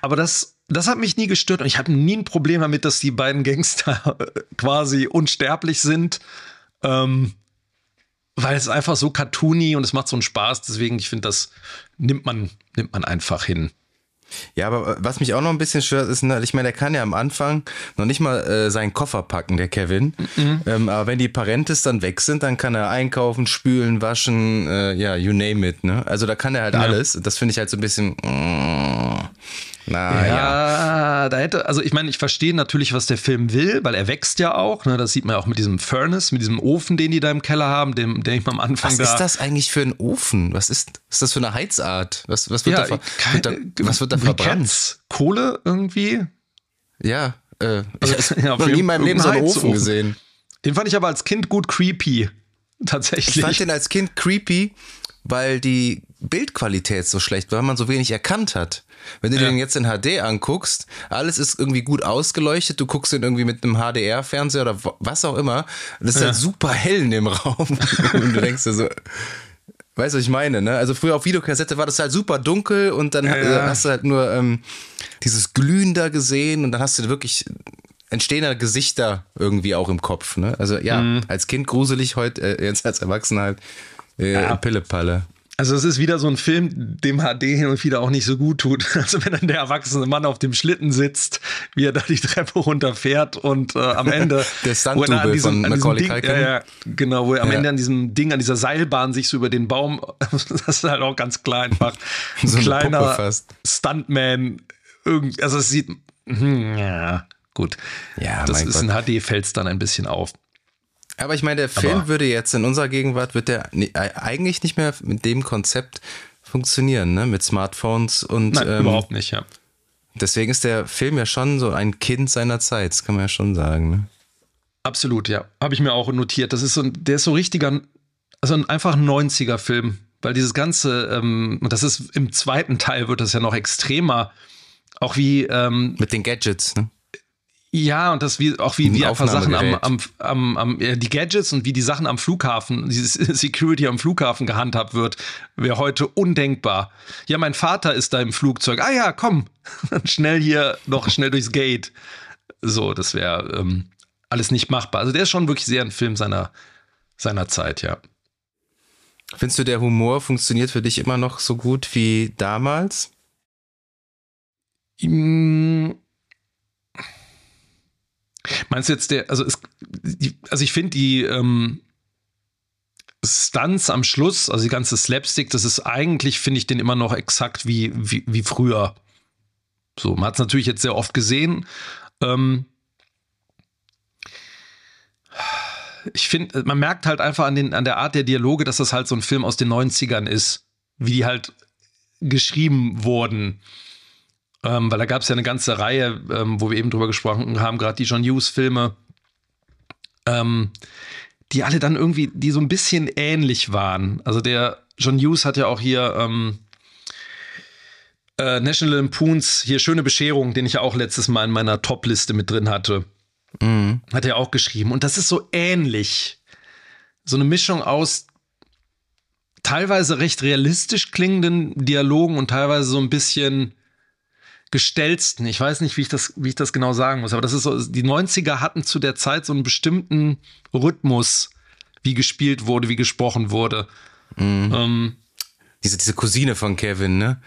Aber das, das hat mich nie gestört und ich habe nie ein Problem damit, dass die beiden Gangster quasi unsterblich sind. Ähm, weil es einfach so cartoony und es macht so einen Spaß. Deswegen, ich finde, das nimmt man, nimmt man einfach hin. Ja, aber was mich auch noch ein bisschen stört, ist, ne, ich meine, der kann ja am Anfang noch nicht mal äh, seinen Koffer packen, der Kevin. Mhm. Ähm, aber wenn die Parentes dann weg sind, dann kann er einkaufen, spülen, waschen, äh, ja, you name it, ne? Also da kann er halt ja. alles. Das finde ich halt so ein bisschen. Mm, na, ja, ja, da hätte, also ich meine, ich verstehe natürlich, was der Film will, weil er wächst ja auch. Ne? Das sieht man ja auch mit diesem Furnace, mit diesem Ofen, den die da im Keller haben, dem, den ich mal am Anfang was da. Was ist das eigentlich für ein Ofen? Was ist, was ist das für eine Heizart? Was, was wird, ja, da, kein, wird da, was wird da verbrannt? Kohle irgendwie? Ja, äh, also, ich habe <laughs> ja, noch nie in meinem Leben so einen Ofen gesehen. Den fand ich aber als Kind gut creepy. <laughs> Tatsächlich. Ich fand den als Kind creepy, weil die Bildqualität so schlecht weil man so wenig erkannt hat. Wenn du ja. den jetzt in HD anguckst, alles ist irgendwie gut ausgeleuchtet, du guckst den irgendwie mit einem HDR-Fernseher oder was auch immer, das ist ja. halt super hell in dem <laughs> Raum. und du denkst dir so, weißt du, was ich meine, ne? Also früher auf Videokassette war das halt super dunkel und dann ja, hast du halt nur ähm, dieses Glühen da gesehen und dann hast du wirklich entstehende Gesichter irgendwie auch im Kopf, ne? Also ja, mhm. als Kind gruselig, heute äh, jetzt als Erwachsener halt äh, ja. Pillepalle. Also es ist wieder so ein Film, dem HD hin und wieder auch nicht so gut tut. <laughs> Also wenn dann der erwachsene Mann auf dem Schlitten sitzt, wie er da die Treppe runterfährt und äh, am Ende <laughs> der Stunt-Double von Macaulay Culkin. Ja, ja, genau, wo er am ja. Ende an diesem Ding, an dieser Seilbahn sich so über den Baum, <laughs> das ist halt auch ganz klar einfach ein so kleiner Stuntman. Irgendwie, also es sieht, hm, ja, gut. Ja, das ist Gott. in HD fällt es dann ein bisschen auf. Aber ich meine, der Film Aber würde jetzt in unserer Gegenwart, wird der eigentlich nicht mehr mit dem Konzept funktionieren, ne? Mit Smartphones und. Nein, ähm, überhaupt nicht, ja. Deswegen ist der Film ja schon so ein Kind seiner Zeit, das kann man ja schon sagen, ne? Absolut, ja. Habe ich mir auch notiert. Das ist so ein, der ist so richtiger, also ein einfach 90er-Film. Weil dieses Ganze, ähm, das ist im zweiten Teil wird das ja noch extremer. Auch wie. Ähm, Mit den Gadgets, ne? Ja, und das wie auch wie, wie einfach Sachen am, am, am, am ja, die Gadgets und wie die Sachen am Flughafen, dieses <laughs> Security am Flughafen gehandhabt wird, wäre heute undenkbar. Ja, mein Vater ist da im Flugzeug. Ah ja, komm, <laughs> schnell hier noch schnell durchs Gate. So, das wäre ähm, alles nicht machbar. Also der ist schon wirklich sehr ein Film seiner, seiner Zeit, ja. Findest du, der Humor funktioniert für dich immer noch so gut wie damals? Mm Meinst du jetzt der, also, es, also ich finde die ähm, Stunts am Schluss, also die ganze Slapstick, das ist eigentlich, finde ich den immer noch exakt wie, wie, wie früher. So, man hat es natürlich jetzt sehr oft gesehen. Ähm, ich finde, man merkt halt einfach an, den, an der Art der Dialoge, dass das halt so ein Film aus den 90ern ist, wie die halt geschrieben wurden. Ähm, weil da gab es ja eine ganze Reihe, ähm, wo wir eben drüber gesprochen haben, gerade die John Hughes-Filme, ähm, die alle dann irgendwie, die so ein bisschen ähnlich waren. Also der John Hughes hat ja auch hier ähm, äh, National Lampoons, hier schöne Bescherung, den ich ja auch letztes Mal in meiner Top-Liste mit drin hatte. Mhm. Hat er auch geschrieben. Und das ist so ähnlich. So eine Mischung aus teilweise recht realistisch klingenden Dialogen und teilweise so ein bisschen gestelzten. Ich weiß nicht, wie ich das, wie ich das genau sagen muss, aber das ist so, die 90er hatten zu der Zeit so einen bestimmten Rhythmus, wie gespielt wurde, wie gesprochen wurde. Mhm. Ähm, diese, diese Cousine von Kevin, ne?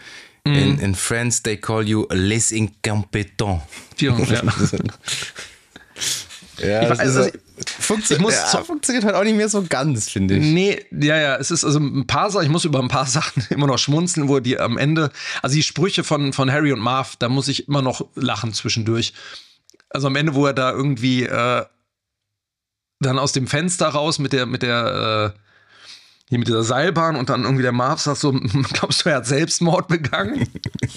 Mhm. In, in France they call you les incompetents. Ja, ja. <laughs> <laughs> ja weiß, also, Funktio muss, ja, funktioniert halt auch nicht mehr so ganz, finde ich. Nee, ja, ja, es ist also ein paar Sachen, ich muss über ein paar <laughs> Sachen immer noch schmunzeln, wo die am Ende, also die Sprüche von, von Harry und Marv, da muss ich immer noch lachen zwischendurch. Also am Ende, wo er da irgendwie äh, dann aus dem Fenster raus mit der, mit der, äh, hier mit dieser Seilbahn und dann irgendwie der Marv sagt so, <laughs> glaubst du, er hat Selbstmord begangen?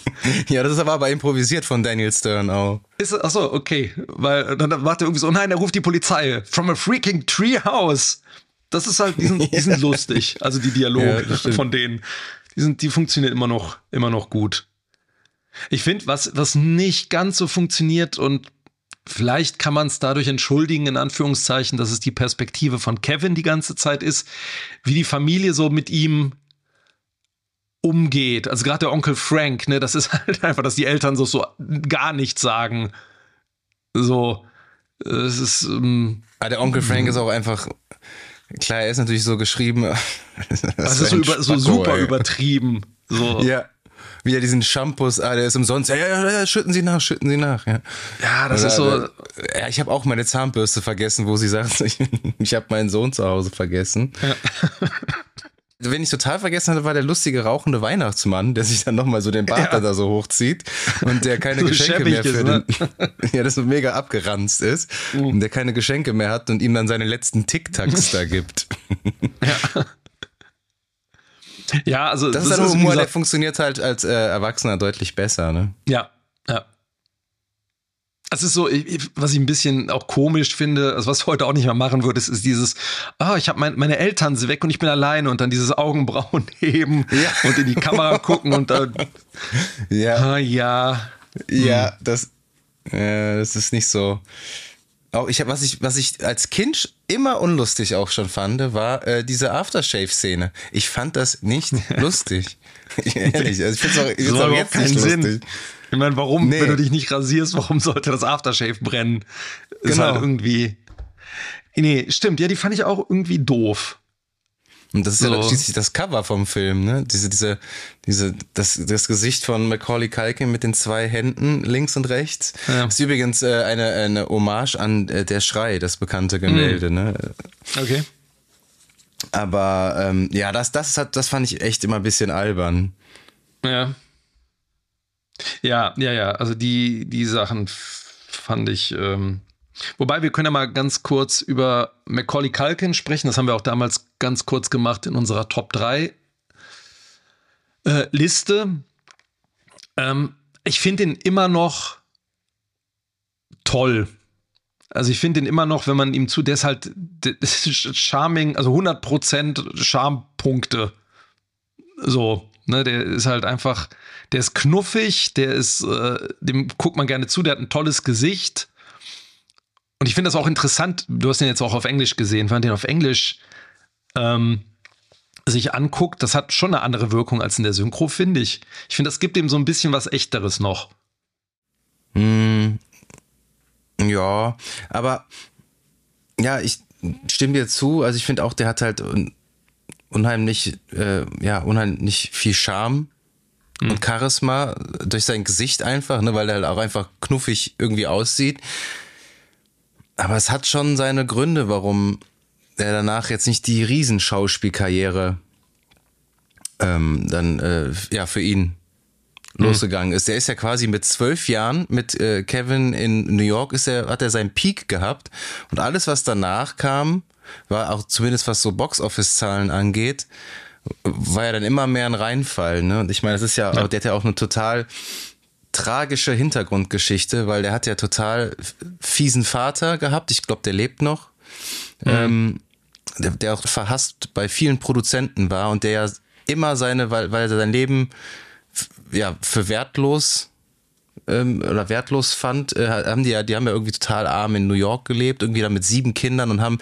<laughs> ja, das ist aber, aber improvisiert von Daniel Stern auch. Ist, achso, okay. Weil dann macht er irgendwie so, oh nein, er ruft die Polizei. From a freaking treehouse. Das ist halt, die sind, die sind <laughs> lustig. Also die Dialoge ja, von denen. Die sind, die funktionieren immer noch, immer noch gut. Ich finde, was, was nicht ganz so funktioniert und Vielleicht kann man es dadurch entschuldigen, in Anführungszeichen, dass es die Perspektive von Kevin die ganze Zeit ist, wie die Familie so mit ihm umgeht. Also gerade der Onkel Frank, ne, das ist <laughs> halt einfach, dass die Eltern so, so gar nichts sagen. So, es ist. Ähm, ah, der Onkel Frank ist auch einfach. Klar, er ist natürlich so geschrieben. das, <laughs> das ist so, über, so super ey. übertrieben. So. Ja wie er diesen Shampoos, ah, der ist umsonst. Ja, ja, ja, schütten Sie nach, schütten Sie nach. Ja, ja das Oder, ist so. Ja, ich habe auch meine Zahnbürste vergessen, wo sie sagt, <laughs> ich, ich habe meinen Sohn zu Hause vergessen. Ja. <laughs> Wenn ich total vergessen hatte, war der lustige rauchende Weihnachtsmann, der sich dann nochmal so den Bart ja. da so hochzieht und der keine <laughs> so Geschenke mehr für ist, ne? den, ja, das so mega abgeranzt ist mhm. und der keine Geschenke mehr hat und ihm dann seine letzten Tic-Tacs da gibt. Ja. Ja, also das, das ist ein Humor, der funktioniert halt als äh, Erwachsener deutlich besser, ne? Ja, ja. Es ist so, ich, was ich ein bisschen auch komisch finde, also was du heute auch nicht mehr machen würdest, ist dieses, ah, ich habe mein, meine Eltern sind weg und ich bin alleine und dann dieses Augenbrauen <laughs> heben ja. und in die Kamera gucken und dann, ja, ah, ja, ja, hm. das, äh, das ist nicht so auch ich was ich was ich als Kind immer unlustig auch schon fand, war äh, diese Aftershave-Szene. Ich fand das nicht <laughs> lustig. Ehrlich, also ich finde es auch, ich find's auch jetzt nicht Sinn. lustig. Ich meine, warum, nee. wenn du dich nicht rasierst, warum sollte das Aftershave brennen? Ist genau. halt irgendwie. Nee, stimmt, ja, die fand ich auch irgendwie doof. Und das ist so. ja schließlich das Cover vom Film, ne? Diese, diese, diese, das, das Gesicht von Macaulay Culkin mit den zwei Händen links und rechts. Ja. Ist übrigens äh, eine, eine Hommage an äh, Der Schrei, das bekannte Gemälde, mhm. ne? Okay. Aber ähm, ja, das, das hat, das fand ich echt immer ein bisschen albern. Ja. Ja, ja, ja. Also die, die Sachen fand ich. Ähm Wobei wir können ja mal ganz kurz über Macaulay Culkin sprechen. Das haben wir auch damals ganz kurz gemacht in unserer Top 3 äh, Liste. Ähm, ich finde ihn immer noch toll. Also ich finde ihn immer noch, wenn man ihm zu, der ist halt <laughs> charming, also 100% Charmpunkte. So, ne, der ist halt einfach, der ist knuffig, der ist, äh, dem guckt man gerne zu, der hat ein tolles Gesicht. Und ich finde das auch interessant, du hast den jetzt auch auf Englisch gesehen, wenn man den auf Englisch ähm, sich anguckt, das hat schon eine andere Wirkung als in der Synchro, finde ich. Ich finde, das gibt ihm so ein bisschen was Echteres noch. Mm, ja, aber ja, ich stimme dir zu. Also ich finde auch, der hat halt unheimlich, äh, ja, unheimlich viel Charme mhm. und Charisma durch sein Gesicht einfach, ne, weil er halt auch einfach knuffig irgendwie aussieht. Aber es hat schon seine Gründe, warum er danach jetzt nicht die Riesenschauspielkarriere ähm, dann äh, ja für ihn mhm. losgegangen ist. Der ist ja quasi mit zwölf Jahren mit äh, Kevin in New York ist er hat er seinen Peak gehabt und alles was danach kam war auch zumindest was so Box-Office-Zahlen angeht war ja dann immer mehr ein Reinfall. Ne? Und ich meine, das ist ja, ja. der hat ja auch eine total tragische Hintergrundgeschichte, weil der hat ja total fiesen Vater gehabt. Ich glaube, der lebt noch. Mhm. Ähm, der, der, auch verhasst bei vielen Produzenten war und der ja immer seine, weil, weil er sein Leben ja für wertlos ähm, oder wertlos fand, äh, haben die ja, die haben ja irgendwie total arm in New York gelebt, irgendwie da mit sieben Kindern und haben,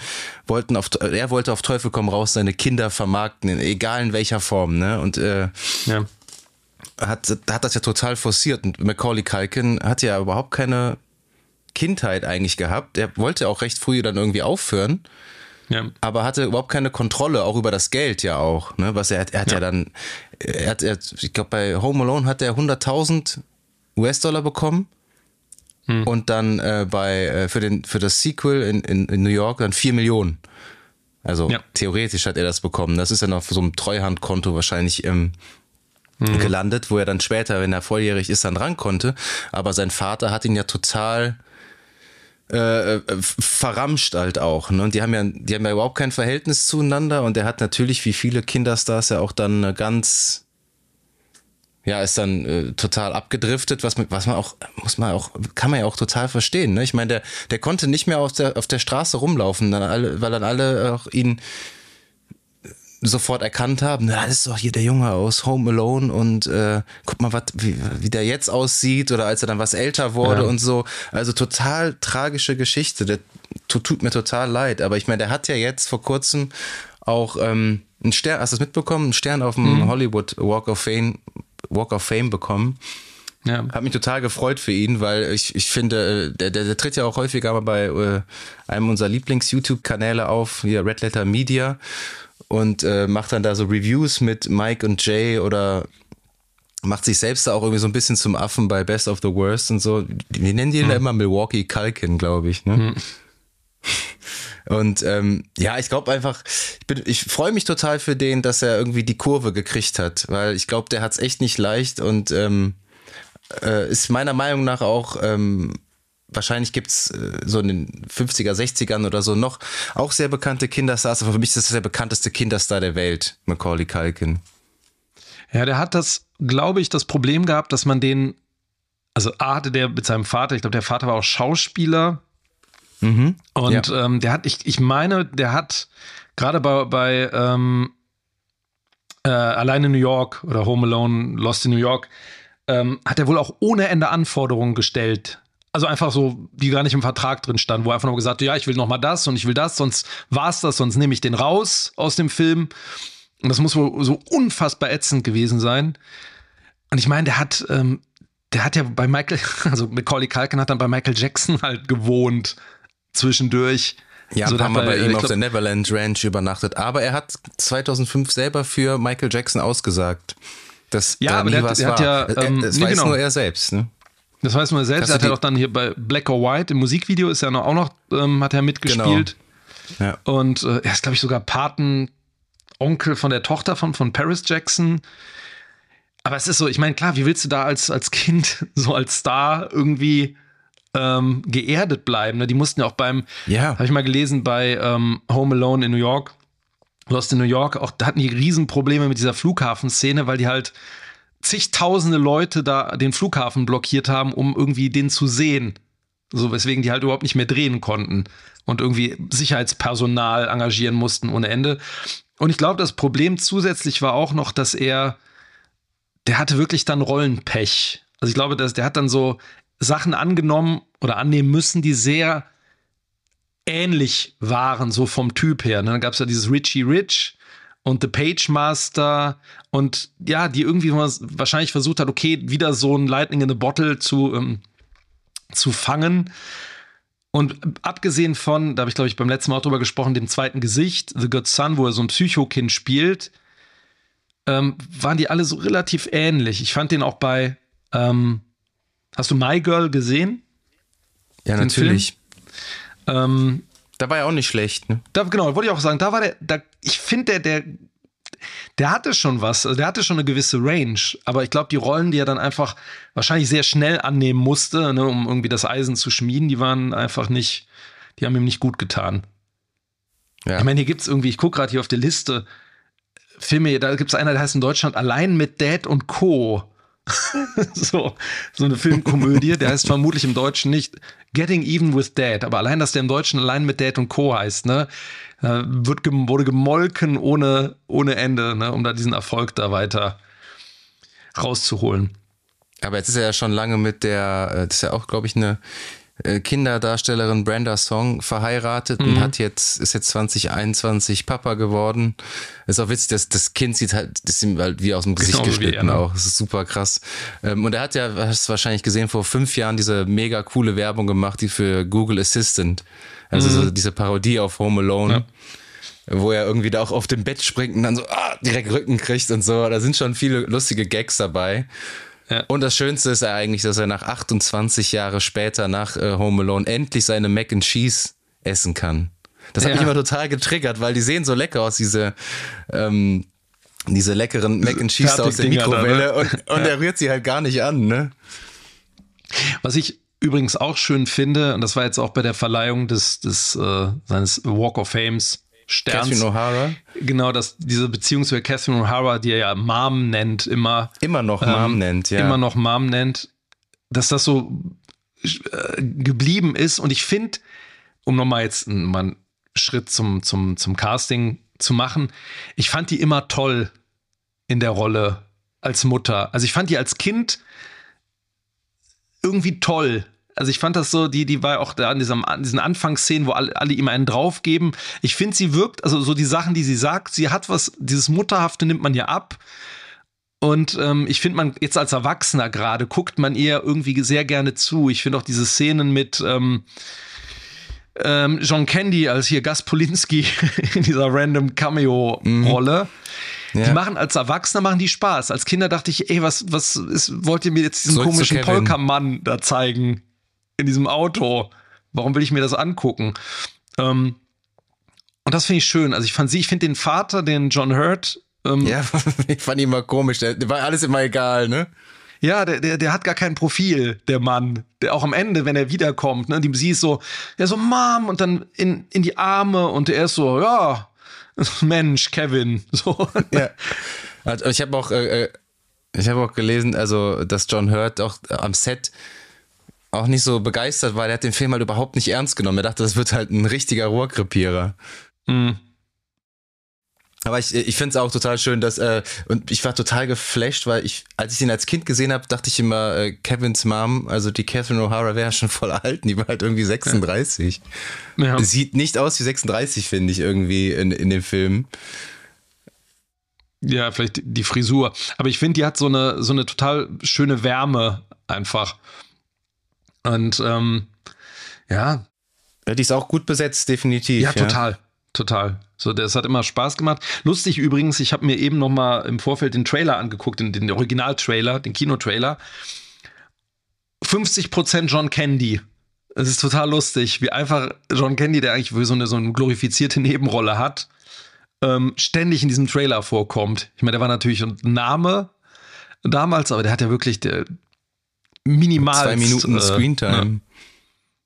wollten auf, er wollte auf Teufel komm raus seine Kinder vermarkten, in, egal in welcher Form, ne? Und äh, ja hat, hat das ja total forciert. Und Macaulay Culkin hat ja überhaupt keine Kindheit eigentlich gehabt. Er wollte auch recht früh dann irgendwie aufhören. Ja. Aber hatte überhaupt keine Kontrolle, auch über das Geld ja auch. Ne? Was er, er hat ja, ja dann, er hat, er, ich glaube, bei Home Alone hat er 100.000 US-Dollar bekommen. hm. und dann äh, bei äh, für den für das Sequel in, in, in New York dann 4 Millionen. Also ja. theoretisch hat er das bekommen. Das ist dann auf so einem Treuhandkonto wahrscheinlich ähm, hm. gelandet, wo er dann später, wenn er volljährig ist, dann ran konnte. Aber sein Vater hat ihn ja total äh, äh, verramscht halt auch. Ne? Und die haben ja, die haben ja überhaupt kein Verhältnis zueinander und er hat natürlich, wie viele Kinderstars, ja auch dann eine ganz, ja, ist dann äh, total abgedriftet, was, was man auch, muss man auch, kann man ja auch total verstehen. Ne? Ich meine, der, der konnte nicht mehr auf der, auf der Straße rumlaufen, dann alle, weil dann alle auch ihn sofort erkannt haben, na, das ist doch hier der Junge aus Home Alone und äh, guck mal, wat, wie, wie der jetzt aussieht oder als er dann was älter wurde ja. und so. Also total tragische Geschichte. Der tut, tut mir total leid. Aber ich meine, der hat ja jetzt vor kurzem auch ähm, einen Stern, hast du das mitbekommen? Einen Stern auf dem mhm. Hollywood Walk of Fame, Walk of Fame bekommen. Ja. Hat mich total gefreut für ihn, weil ich, ich finde, der, der, der tritt ja auch häufiger mal bei äh, einem unserer Lieblings-YouTube-Kanäle auf, hier Red Letter Media und äh, macht dann da so Reviews mit Mike und Jay oder macht sich selbst da auch irgendwie so ein bisschen zum Affen bei Best of the Worst und so. Wir nennen die hm. immer Milwaukee Kalkin, glaube ich. Ne? Hm. Und ähm, ja, ich glaube einfach, ich, bin, ich freue mich total für den, dass er irgendwie die Kurve gekriegt hat, weil ich glaube, der hat es echt nicht leicht und ähm, äh, ist meiner Meinung nach auch ähm, wahrscheinlich gibt's äh, so in den 50er, 60ern oder so noch auch sehr bekannte Kinderstars, aber für mich ist das der bekannteste Kinderstar der Welt, Macaulay Culkin. Ja, der hat das, glaube ich, das Problem gehabt, dass man den, also A hatte der mit seinem Vater, ich glaube, der Vater war auch Schauspieler. Mhm, und ja. ähm, der hat, ich, ich meine, der hat gerade bei, bei ähm, äh, Alleine New York oder Home Alone, Lost in New York, ähm, hat er wohl auch ohne Ende Anforderungen gestellt also einfach so, die gar nicht im Vertrag drin stand, wo er einfach nur gesagt hat, ja, ich will noch mal das und ich will das, sonst war es das, sonst nehme ich den raus aus dem Film. Und das muss wohl so unfassbar ätzend gewesen sein. Und ich meine, der hat, ähm, der hat ja bei Michael, <laughs> also Macaulay Culkin hat dann bei Michael Jackson halt gewohnt zwischendurch. Ja, so, haben wir bei ihm auf der Neverland Ranch übernachtet. Aber er hat 2005 selber für Michael Jackson ausgesagt. Das ja, aber der, was der war. hat ja, ähm, es nee, weiß genau. nur er selbst. Ne? Das weiß man selbst. Er hat ja auch dann hier bei Black or White im Musikvideo ist ja noch, auch noch, ähm, hat er mitgespielt. Genau. Ja. Und äh, er ist, glaube ich, sogar Patenonkel von der Tochter von, von Paris Jackson. Aber es ist so, ich meine, klar, wie willst du da als, als Kind, <laughs> so als Star irgendwie ähm, geerdet bleiben? Ne? Die mussten ja auch beim, ja. habe ich mal gelesen, bei ähm, Home Alone in New York, Lost in New York, auch da hatten die Riesenprobleme mit dieser Flughafenszene, weil die halt zigtausende Leute da den Flughafen blockiert haben, um irgendwie den zu sehen. So, weswegen die halt überhaupt nicht mehr drehen konnten und irgendwie Sicherheitspersonal engagieren mussten ohne Ende. Und ich glaube, das Problem zusätzlich war auch noch, dass er, der hatte wirklich dann Rollenpech. Also ich glaube, dass der hat dann so Sachen angenommen oder annehmen müssen, die sehr ähnlich waren, so vom Typ her. Ne? Dann gab es ja dieses Richie Rich, und The Page Master und ja, die irgendwie wahrscheinlich versucht hat, okay, wieder so ein Lightning in the Bottle zu, ähm, zu fangen. Und abgesehen von, da habe ich glaube ich beim letzten Mal auch drüber gesprochen, dem zweiten Gesicht, The Good Son, wo er so ein Psychokind spielt, ähm, waren die alle so relativ ähnlich. Ich fand den auch bei, ähm, hast du My Girl gesehen? Ja, natürlich. Ähm, da war er auch nicht schlecht, ne? Da, genau, wollte ich auch sagen, da war der, da, ich finde, der, der, der hatte schon was, also der hatte schon eine gewisse Range, aber ich glaube, die Rollen, die er dann einfach wahrscheinlich sehr schnell annehmen musste, ne, um irgendwie das Eisen zu schmieden, die waren einfach nicht, die haben ihm nicht gut getan. Ja. Ich meine, hier gibt es irgendwie, ich gucke gerade hier auf der Liste, Filme, da gibt es einer, der heißt in Deutschland Allein mit Dad und Co. <laughs> so, so eine Filmkomödie, der heißt vermutlich im Deutschen nicht Getting Even with Dad, aber allein, dass der im Deutschen allein mit Dad und Co. heißt, ne, äh, wird, wurde gemolken ohne, ohne Ende, ne, um da diesen Erfolg da weiter rauszuholen. Aber jetzt ist er ja schon lange mit der, äh, das ist ja auch, glaube ich, eine Kinderdarstellerin Brenda Song verheiratet mhm. und hat jetzt, ist jetzt 2021 Papa geworden. Ist auch witzig, dass das Kind sieht halt, das ist ihm halt wie aus dem Gesicht genau geschnitten auch. Das ist super krass. Ähm, und er hat ja, hast du wahrscheinlich gesehen, vor fünf Jahren diese mega coole Werbung gemacht, die für Google Assistant. Also mhm. so diese Parodie auf Home Alone. Ja wo er irgendwie da auch auf dem Bett springt und dann so ah, direkt Rücken kriegt und so. Da sind schon viele lustige Gags dabei. Ja. Und das Schönste ist ja eigentlich, dass er nach 28 Jahre später nach äh, Home Alone endlich seine Mac and Cheese essen kann. Das hat ja. mich immer total getriggert, weil die sehen so lecker aus, diese, ähm, diese leckeren Mac and Cheese aus der Mikrowelle. Da, ne? Und, <laughs> und ja. er rührt sie halt gar nicht an, ne? Was ich übrigens auch schön finde, und das war jetzt auch bei der Verleihung des, des äh, seines Walk of Fames Sterns. Catherine O'Hara. Genau, dass diese Beziehung zu Catherine O'Hara, die er ja Mom nennt, immer. Immer noch ähm, Mom nennt, ja. Immer noch Mom nennt, dass das so äh, geblieben ist. Und ich finde, um nochmal jetzt mal einen Schritt zum, zum, zum Casting zu machen, ich fand die immer toll in der Rolle als Mutter. Also ich fand die als Kind irgendwie toll. Also ich fand das so, die, die war auch da an, diesem, an diesen Anfangsszenen, wo alle, alle ihm einen draufgeben. Ich finde, sie wirkt, also so die Sachen, die sie sagt, sie hat was, dieses Mutterhafte nimmt man ja ab. Und ähm, ich finde, man jetzt als Erwachsener gerade guckt man ihr irgendwie sehr gerne zu. Ich finde auch diese Szenen mit ähm, ähm, John Candy als hier Gas Polinski <laughs> in dieser random Cameo-Rolle. Mhm. Ja. Die machen als Erwachsener machen die Spaß. Als Kinder dachte ich, ey, was, was ist, wollt ihr mir jetzt diesen Zurück komischen Polka-Mann da zeigen? In diesem Auto. Warum will ich mir das angucken? Ähm, und das finde ich schön. Also ich fand sie, ich finde den Vater, den John Hurt. Ähm, ja, <laughs> ich fand ihn immer komisch. Der, der war alles immer egal, ne? Ja, der, der, der hat gar kein Profil, der Mann. Der auch am Ende, wenn er wiederkommt, ne, die sie ist so, ja, so Mom und dann in, in die Arme und er ist so, ja, <laughs> Mensch, Kevin. <laughs> So. Ja. Also ich habe auch, äh, äh, ich habe auch gelesen, also dass John Hurt auch am Set auch nicht so begeistert war. Der hat den Film halt überhaupt nicht ernst genommen. Er dachte, das wird halt ein richtiger Rohrkrepierer. Mhm. Aber ich, ich finde es auch total schön, dass, äh, und ich war total geflasht, weil ich, als ich ihn als Kind gesehen habe, dachte ich immer, äh, Kevins Mom, also die Catherine O'Hara, wäre schon voll alt, die war halt irgendwie 36. Ja. Sieht nicht aus wie 36, finde ich, irgendwie in, in dem Film. Ja, vielleicht die Frisur. Aber ich finde, die hat so eine, so eine total schöne Wärme einfach. Und ähm, ja. ja. Die ist auch gut besetzt, definitiv. Ja, total. Ja. Total. So, das hat immer Spaß gemacht. Lustig übrigens, ich habe mir eben noch mal im Vorfeld den Trailer angeguckt, den, den Original-Trailer, den Kinotrailer. 50% John Candy. Es ist total lustig, wie einfach John Candy, der eigentlich so eine, so eine glorifizierte Nebenrolle hat, ähm, ständig in diesem Trailer vorkommt. Ich meine, der war natürlich ein Name damals, aber der hat ja wirklich der minimal. Zwei Minuten äh, Screentime. Ne?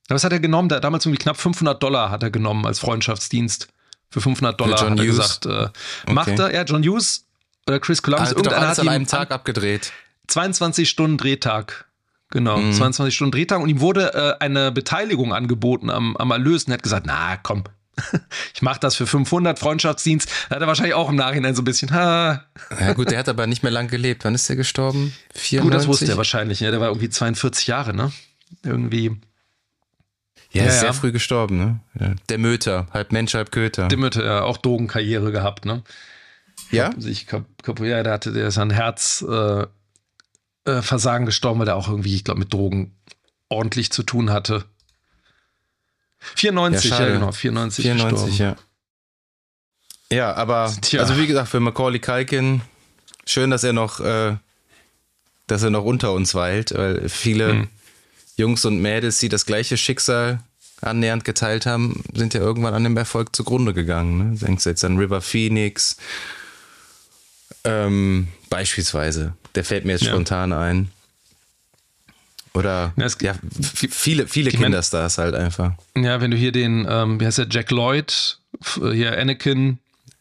Was hat er genommen? Der, damals irgendwie knapp 500 Dollar hat er genommen als Freundschaftsdienst. Für 500 Dollar Für John hat er Hughes. gesagt. Äh, Macht er, ja, John Hughes oder Chris Columbus. Also irgendeiner hat an einem Tag abgedreht. 22 Stunden Drehtag. Genau, mhm. 22 Stunden Drehtag. Und ihm wurde äh, eine Beteiligung angeboten am, am Erlös. Und er hat gesagt, na komm, <laughs> ich mache das für 500 Freundschaftsdienst. Da hat er wahrscheinlich auch im Nachhinein so ein bisschen. Ha. Ja gut, der hat aber nicht mehr lang gelebt. Wann ist der gestorben? 94? Gut, das wusste er wahrscheinlich. Ja, der war irgendwie 42 Jahre, ne? Irgendwie. Ja, ja ist sehr früh gestorben, ne? Ja. Der Möter, halb Mensch, halb Köter. Der Möter, ja, auch Drogenkarriere gehabt, ne? Ja? Sich kaputt, ja, der hatte, der ist an Herzversagen äh, äh, gestorben, weil der auch irgendwie, ich glaube, mit Drogen ordentlich zu tun hatte. 94, ja, ja genau, 94, 94 ja. Ja, aber, Tja. also wie gesagt, für Macaulay Culkin, schön, dass er noch, äh, dass er noch unter uns weilt, weil viele hm Jungs und Mädels, die das gleiche Schicksal annähernd geteilt haben, sind ja irgendwann an dem Erfolg zugrunde gegangen. Ne? Denkst du jetzt an River Phoenix? Ähm, beispielsweise. Der fällt mir jetzt ja. spontan ein. Oder ja, ja viele, viele Kinderstars halt einfach. Ja, wenn du hier den, ähm, wie heißt der, Jack Lloyd, hier Anakin,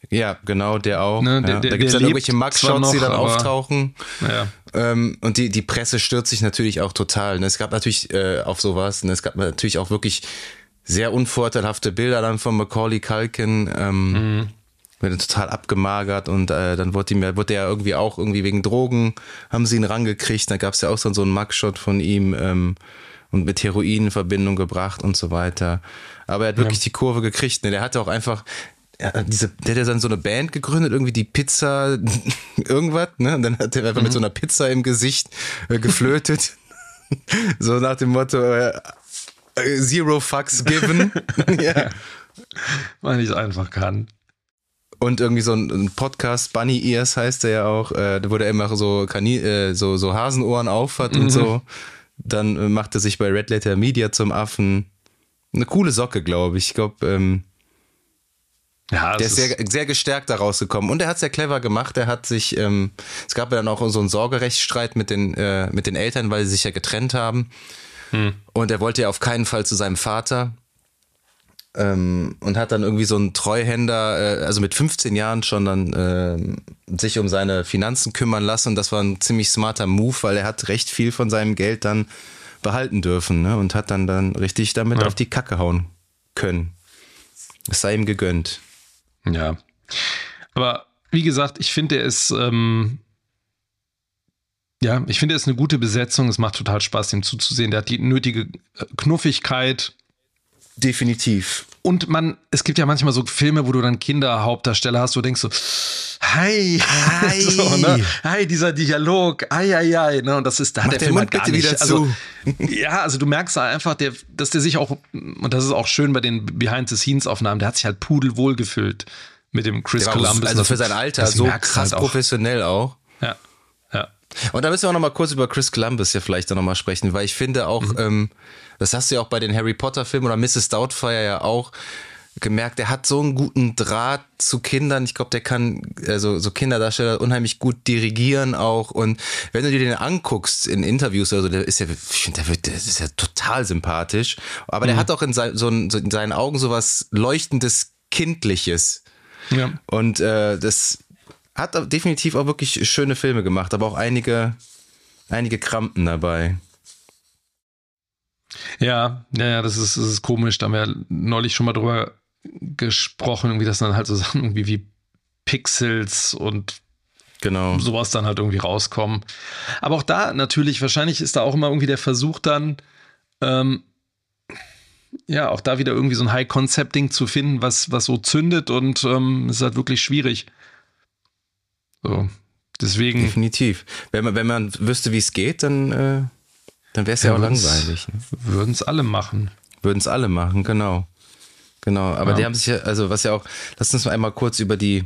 ja, genau, der auch. Ne, der, ja. Da gibt es dann irgendwelche Max-Shots, die dann auftauchen. Ja. Ähm, und die, die Presse stürzt sich natürlich auch total. Ne? Es gab natürlich äh, auf sowas, ne? es gab natürlich auch wirklich sehr unvorteilhafte Bilder dann von Macaulay Culkin. Ähm, mhm. Wird total abgemagert und äh, dann wurde ihm ja, wurde er irgendwie auch irgendwie wegen Drogen, haben sie ihn rangekriegt. Da gab es ja auch so einen Max-Shot von ihm ähm, und mit Heroin in Verbindung gebracht und so weiter. Aber er hat wirklich ja. die Kurve gekriegt. Ne? Der hatte auch einfach, ja, diese, der hat ja dann so eine Band gegründet, irgendwie die Pizza, <laughs> irgendwas, ne? Und dann hat er einfach mhm. mit so einer Pizza im Gesicht äh, geflötet. <laughs> so nach dem Motto, äh, äh Zero Fucks given. <laughs> ja. Weil ich es einfach kann. Und irgendwie so ein, Podcast, Bunny Ears heißt der ja auch, äh, wo der immer so, Kani äh, so, so Hasenohren aufhat mhm. und so. Dann äh, macht er sich bei Red Letter Media zum Affen. Eine coole Socke, glaube ich. Ich glaube, ähm, ja, der ist sehr, sehr gestärkt da rausgekommen. Und er hat sehr clever gemacht. Er hat sich, ähm, es gab ja dann auch so einen Sorgerechtsstreit mit den, äh, mit den Eltern, weil sie sich ja getrennt haben. Hm. Und er wollte ja auf keinen Fall zu seinem Vater. Ähm, und hat dann irgendwie so einen Treuhänder, äh, also mit 15 Jahren schon dann äh, sich um seine Finanzen kümmern lassen. Und das war ein ziemlich smarter Move, weil er hat recht viel von seinem Geld dann behalten dürfen ne? und hat dann dann richtig damit ja. auf die Kacke hauen können. Es sei ihm gegönnt. Ja. Aber wie gesagt, ich finde, er ist, ähm, ja, ich finde, er ist eine gute Besetzung. Es macht total Spaß, ihm zuzusehen. Der hat die nötige äh, Knuffigkeit. Definitiv. Und man, es gibt ja manchmal so Filme, wo du dann Kinderhauptdarsteller hast, wo du denkst so, hi, hi, <laughs> so, ne? hi, dieser Dialog, ai, ai, ai, ne? Und das ist, da hat der Film halt gar nicht. Wieder also, <laughs> ja, also du merkst da einfach, der, dass der sich auch, und das ist auch schön bei den Behind-the-Scenes-Aufnahmen, der hat sich halt pudelwohl gefühlt mit dem Chris Columbus. Also für sein Alter so krass halt professionell auch. Ja, ja. Und da müssen wir auch noch mal kurz über Chris Columbus ja vielleicht noch mal sprechen, weil ich finde auch, mhm. ähm, das hast du ja auch bei den Harry Potter Filmen oder Mrs. Doubtfire ja auch, gemerkt, der hat so einen guten Draht zu Kindern. Ich glaube, der kann also so Kinderdarsteller unheimlich gut dirigieren auch. Und wenn du dir den anguckst in Interviews oder so, der ist ja, ich finde, der, wird, der ist ja total sympathisch. Aber mhm. der hat auch in, sein, so, so in seinen Augen so was leuchtendes Kindliches. Ja. Und äh, das hat definitiv auch wirklich schöne Filme gemacht, aber auch einige, einige Krampen dabei. Ja, ja, ja, das ist, das ist komisch. Da haben wir neulich schon mal drüber gesprochen, irgendwie, dass dann halt so Sachen irgendwie wie Pixels und genau. sowas dann halt irgendwie rauskommen. Aber auch da natürlich, wahrscheinlich ist da auch immer irgendwie der Versuch dann, ähm, ja, auch da wieder irgendwie so ein High-Concept-Ding zu finden, was, was so zündet und ähm, ist halt wirklich schwierig. So, deswegen. Definitiv. Wenn man, wenn man wüsste, wie es geht, dann, äh, dann wäre es ja, ja, auch langweilig. Ne? Würden es alle machen. Würden es alle machen, genau. Genau, aber ja. die haben sich ja, also was ja auch, lass uns mal einmal kurz über die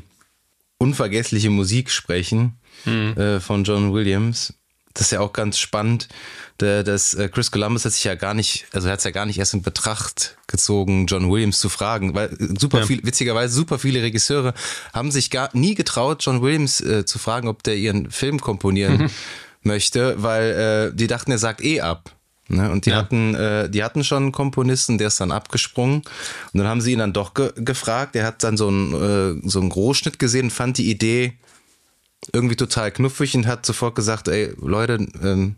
unvergessliche Musik sprechen mhm. äh, von John Williams. Das ist ja auch ganz spannend. Der, das, äh, Chris Columbus hat sich ja gar nicht, also hat es ja gar nicht erst in Betracht gezogen, John Williams zu fragen, weil super ja. viel, witzigerweise super viele Regisseure haben sich gar nie getraut, John Williams äh, zu fragen, ob der ihren Film komponieren mhm. <laughs> möchte, weil äh, die dachten, er sagt eh ab. Ne? Und die ja. hatten, äh, die hatten schon einen Komponisten, der ist dann abgesprungen. Und dann haben sie ihn dann doch ge gefragt. Er hat dann so einen, äh, so einen Großschnitt gesehen, fand die Idee irgendwie total knuffig und hat sofort gesagt, ey, Leute, ähm,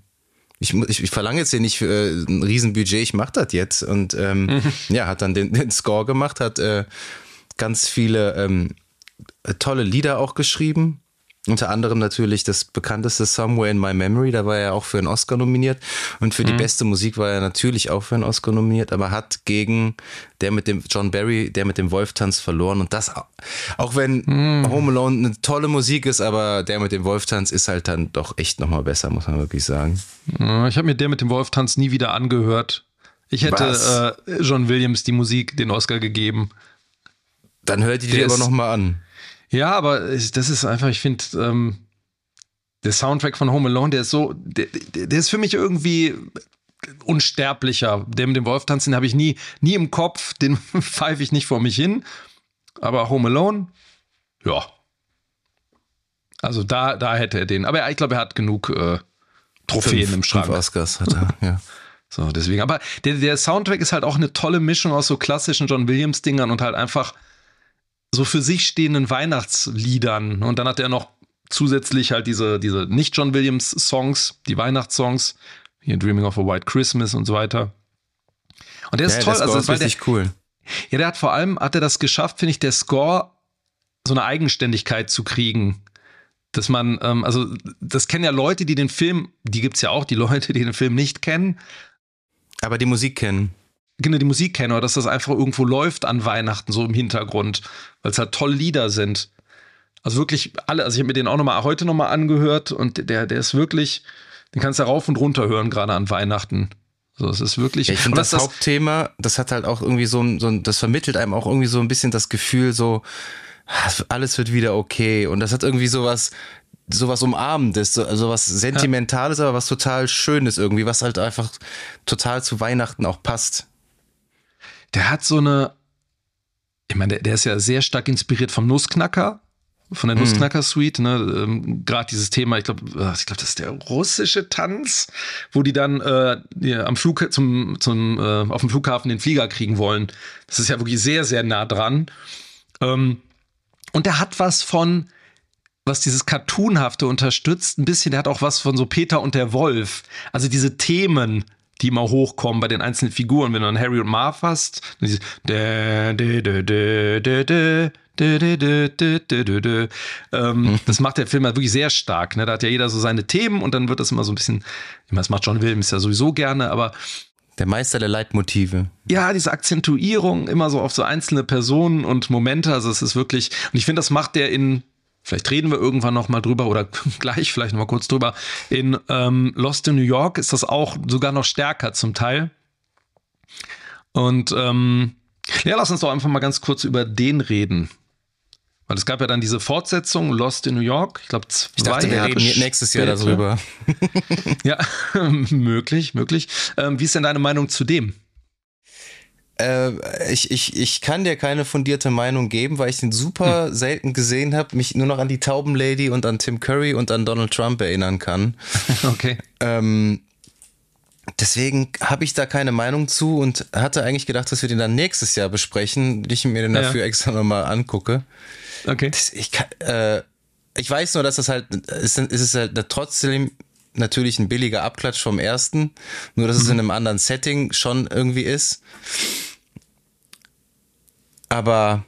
ich, ich, ich verlange jetzt hier nicht äh, ein Riesenbudget, ich mach das jetzt. Und ähm, mhm. <laughs> ja, hat dann den, den Score gemacht, hat äh, ganz viele ähm, tolle Lieder auch geschrieben. Unter anderem natürlich das bekannteste Somewhere in My Memory, da war er auch für einen Oscar nominiert. Und für mhm. die beste Musik war er natürlich auch für einen Oscar nominiert, aber hat gegen der mit dem John Barry, der mit dem Wolftanz verloren. Und das, auch wenn mhm. Home Alone eine tolle Musik ist, aber der mit dem Wolftanz ist halt dann doch echt nochmal besser, muss man wirklich sagen. Ich habe mir der mit dem Wolftanz nie wieder angehört. Ich hätte äh, John Williams die Musik den Oscar gegeben. Dann hört die dir aber nochmal an. Ja, aber das ist einfach, ich finde, ähm, der Soundtrack von Home Alone, der ist so, der, der ist für mich irgendwie unsterblicher. Der mit dem Wolf tanzen, den habe ich nie, nie im Kopf, <laughs> den pfeife ich nicht vor mich hin. Aber Home Alone, ja. Also da, da hätte er den. Aber ich glaube, er hat genug äh, Trophäen fünf, im Schrank. Fünf Oscars hat er, <laughs> ja. So, deswegen. Aber der, der Soundtrack ist halt auch eine tolle Mischung aus so klassischen John Williams-Dingern und halt einfach so für sich stehenden Weihnachtsliedern. Und dann hat er noch zusätzlich halt diese, diese nicht-John Williams-Songs, die Weihnachtssongs, hier Dreaming of a White Christmas und so weiter. Und der ist ja, toll. Der also, ist richtig der, cool. Ja, der hat vor allem, hat er das geschafft, finde ich, der Score so eine Eigenständigkeit zu kriegen. Dass man, ähm, also das kennen ja Leute, die den Film, die gibt es ja auch, die Leute, die den Film nicht kennen. Aber die Musik kennen genau die Musik kenne oder dass das einfach irgendwo läuft an Weihnachten so im Hintergrund, weil es halt tolle Lieder sind. Also wirklich alle, also ich habe mir den auch noch mal heute noch mal angehört und der der ist wirklich, den kannst du rauf und runter hören gerade an Weihnachten. So, es ist wirklich. Ja, ich finde das, das, Hauptthema, das hat halt auch irgendwie so ein, so ein, das vermittelt einem auch irgendwie so ein bisschen das Gefühl so, alles wird wieder okay. Und das hat irgendwie sowas, sowas Umarmendes, so, sowas Sentimentales, ja. aber was total Schönes irgendwie, was halt einfach total zu Weihnachten auch passt. Der hat so eine, ich meine, der, der ist ja sehr stark inspiriert vom Nussknacker, von der mhm. Nussknacker-Suite, ne? Ähm, Gerade dieses Thema, ich glaube, äh, ich glaube, das ist der russische Tanz, wo die dann äh, ja, am Flug zum, zum äh, auf dem Flughafen den Flieger kriegen wollen. Das ist ja wirklich sehr, sehr nah dran. Ähm, und der hat was von, was dieses Cartoonhafte unterstützt, ein bisschen, der hat auch was von so Peter und der Wolf. Also diese Themen, die immer hochkommen bei den einzelnen Figuren, wenn du an Harry und Marv hast, dieses ähm, das macht der Film halt wirklich sehr stark. Ne? Da hat ja jeder so seine Themen und dann wird das immer so ein bisschen, ich meine, das macht John Williams ja sowieso gerne, aber der Meister der Leitmotive. Ja, diese Akzentuierung immer so auf so einzelne Personen und Momente. Also es ist wirklich, und ich finde, das macht der in, vielleicht reden wir irgendwann noch mal drüber oder <laughs> gleich vielleicht noch mal kurz drüber. In ähm, Lost in New York ist das auch sogar noch stärker zum Teil. Und ähm, ja, lass uns doch einfach mal ganz kurz über den reden. Weil es gab ja dann diese Fortsetzung, Lost in New York, ich glaube zwei ich dachte, wir Jahre reden nächstes Jahr darüber. ja, <laughs> <laughs> möglich, möglich. Ähm, wie ist denn deine Meinung zu dem? Äh, ich, ich, ich kann dir keine fundierte Meinung geben, weil ich den super hm. selten gesehen habe, mich nur noch an die Taubenlady und an Tim Curry und an Donald Trump erinnern kann. <laughs> okay. Ähm, deswegen habe ich da keine Meinung zu und hatte eigentlich gedacht, dass wir den dann nächstes Jahr besprechen, ich mir den dafür ja. extra nochmal angucke. Okay. Das, ich, kann, äh, ich weiß nur, dass das halt, es ist, ist halt trotzdem natürlich ein billiger Abklatsch vom ersten, nur dass mhm. es in einem anderen Setting schon irgendwie ist. Aber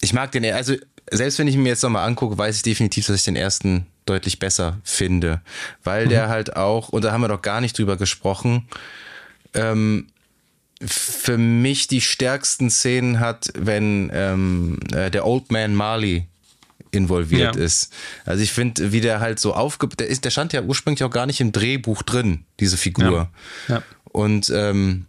ich mag den, also selbst wenn ich mir jetzt nochmal angucke, weiß ich definitiv, dass ich den ersten deutlich besser finde, weil mhm. der halt auch, und da haben wir doch gar nicht drüber gesprochen, ähm, für mich die stärksten Szenen hat, wenn ähm, äh, der Old Man Marley involviert ja. ist. Also ich finde, wie der halt so aufge... Der, ist, der stand ja ursprünglich auch gar nicht im Drehbuch drin, diese Figur. Ja. Ja. Und ähm,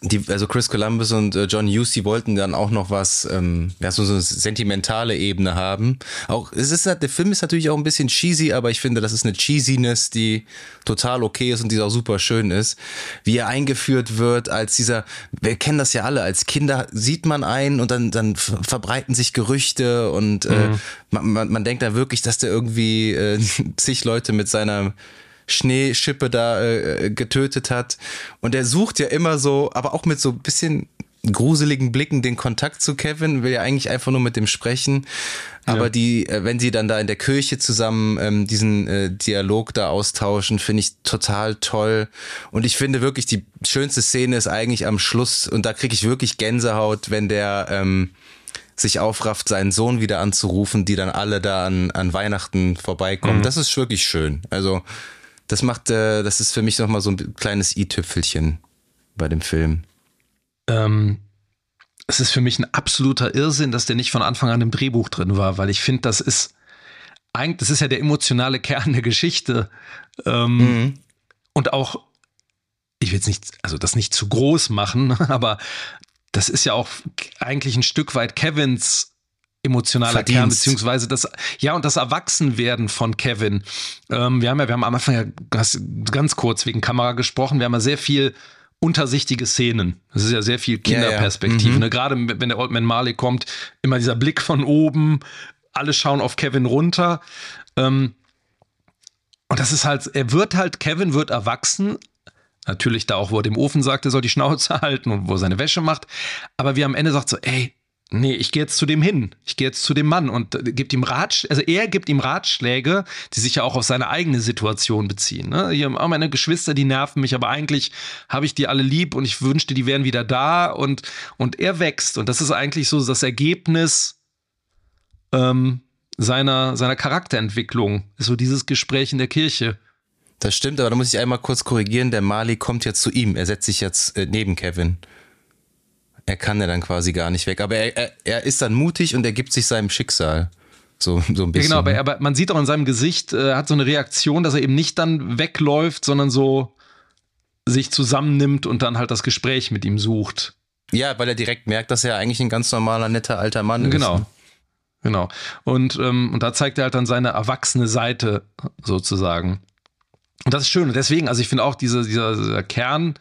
die, also Chris Columbus und äh, John Hughes, die wollten dann auch noch was, ähm, ja, so, so eine sentimentale Ebene haben. Auch, es ist der Film ist natürlich auch ein bisschen cheesy, aber ich finde, das ist eine Cheesiness, die total okay ist und die auch super schön ist. Wie er eingeführt wird als dieser, wir kennen das ja alle, als Kinder sieht man einen und dann, dann verbreiten sich Gerüchte und äh, mhm. man, man, man denkt da wirklich, dass der irgendwie äh, <laughs> zig Leute mit seiner Schneeschippe da äh, getötet hat. Und er sucht ja immer so, aber auch mit so ein bisschen gruseligen Blicken den Kontakt zu Kevin, will ja eigentlich einfach nur mit dem sprechen. Aber ja. die, äh, wenn sie dann da in der Kirche zusammen ähm, diesen äh, Dialog da austauschen, finde ich total toll. Und ich finde wirklich, die schönste Szene ist eigentlich am Schluss, und da kriege ich wirklich Gänsehaut, wenn der ähm, sich aufrafft, seinen Sohn wieder anzurufen, die dann alle da an, an Weihnachten vorbeikommen. Mhm. Das ist wirklich schön. Also das macht, äh, das ist für mich nochmal so ein kleines i-Tüpfelchen bei dem Film. Ähm, es ist für mich ein absoluter Irrsinn, dass der nicht von Anfang an im Drehbuch drin war, weil ich finde, das ist eigentlich, das ist ja der emotionale Kern der Geschichte. Ähm, mhm. Und auch, ich will jetzt nicht, also das nicht zu groß machen, <laughs> aber das ist ja auch eigentlich ein Stück weit Kevins emotionaler Verdienst. Kern, beziehungsweise das, ja, und das Erwachsenwerden von Kevin. Ähm, wir haben ja, wir haben am Anfang ja ganz kurz wegen Kamera gesprochen, wir haben ja sehr viel untersichtige Szenen. Das ist ja sehr viel Kinderperspektive. Ja, ja. Mhm. Ne? Gerade wenn der Old Man Marley kommt, immer dieser Blick von oben, alle schauen auf Kevin runter. Ähm, und das ist halt, er wird halt, Kevin wird erwachsen, Natürlich da auch, wo er dem Ofen sagt, er soll die Schnauze <laughs> halten und wo er seine Wäsche macht. Aber wie am Ende sagt so, ey, nee, ich gehe jetzt zu dem hin. Ich gehe jetzt zu dem Mann und äh, gibt ihm Ratsch also er gibt ihm Ratschläge, die sich ja auch auf seine eigene Situation beziehen. Ne? Hier, oh, meine Geschwister, die nerven mich, aber eigentlich habe ich die alle lieb und ich wünschte, die wären wieder da und, und er wächst. Und das ist eigentlich so das Ergebnis ähm, seiner, seiner Charakterentwicklung. Ist so dieses Gespräch in der Kirche. Das stimmt, aber da muss ich einmal kurz korrigieren. Der Mali kommt jetzt zu ihm. Er setzt sich jetzt äh, neben Kevin er kann ja dann quasi gar nicht weg. Aber er, er, er ist dann mutig und er gibt sich seinem Schicksal. So, so ein bisschen. Ja, genau, aber, aber man sieht auch in seinem Gesicht, er äh, hat so eine Reaktion, dass er eben nicht dann wegläuft, sondern so sich zusammennimmt und dann halt das Gespräch mit ihm sucht. Ja, weil er direkt merkt, dass er eigentlich ein ganz normaler, netter alter Mann genau. ist. Genau. Genau. Und, ähm, und da zeigt er halt dann seine erwachsene Seite sozusagen. Und das ist schön. Und deswegen, also ich finde auch diese, dieser, dieser Kern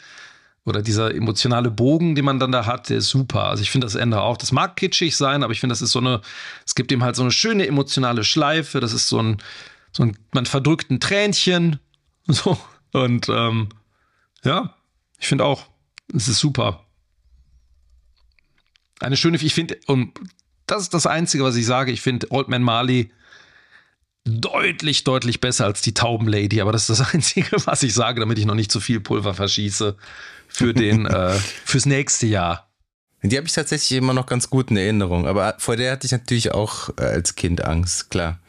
oder dieser emotionale Bogen, den man dann da hat, der ist super. Also ich finde das Ende auch, das mag kitschig sein, aber ich finde, das ist so eine, es gibt ihm halt so eine schöne emotionale Schleife. Das ist so ein, so ein, man verdrückt ein Tränchen. <laughs> So. Und ähm, ja, ich finde auch, es ist super. Eine schöne, ich finde, und das ist das Einzige, was ich sage. Ich finde Old Man Marley deutlich, deutlich besser als die Taubenlady. Aber das ist das <laughs> Einzige, was ich sage, damit ich noch nicht zu viel Pulver verschieße für den, äh, fürs nächste Jahr. Die habe ich tatsächlich immer noch ganz gut in Erinnerung. Aber vor der hatte ich natürlich auch äh, als Kind Angst, klar.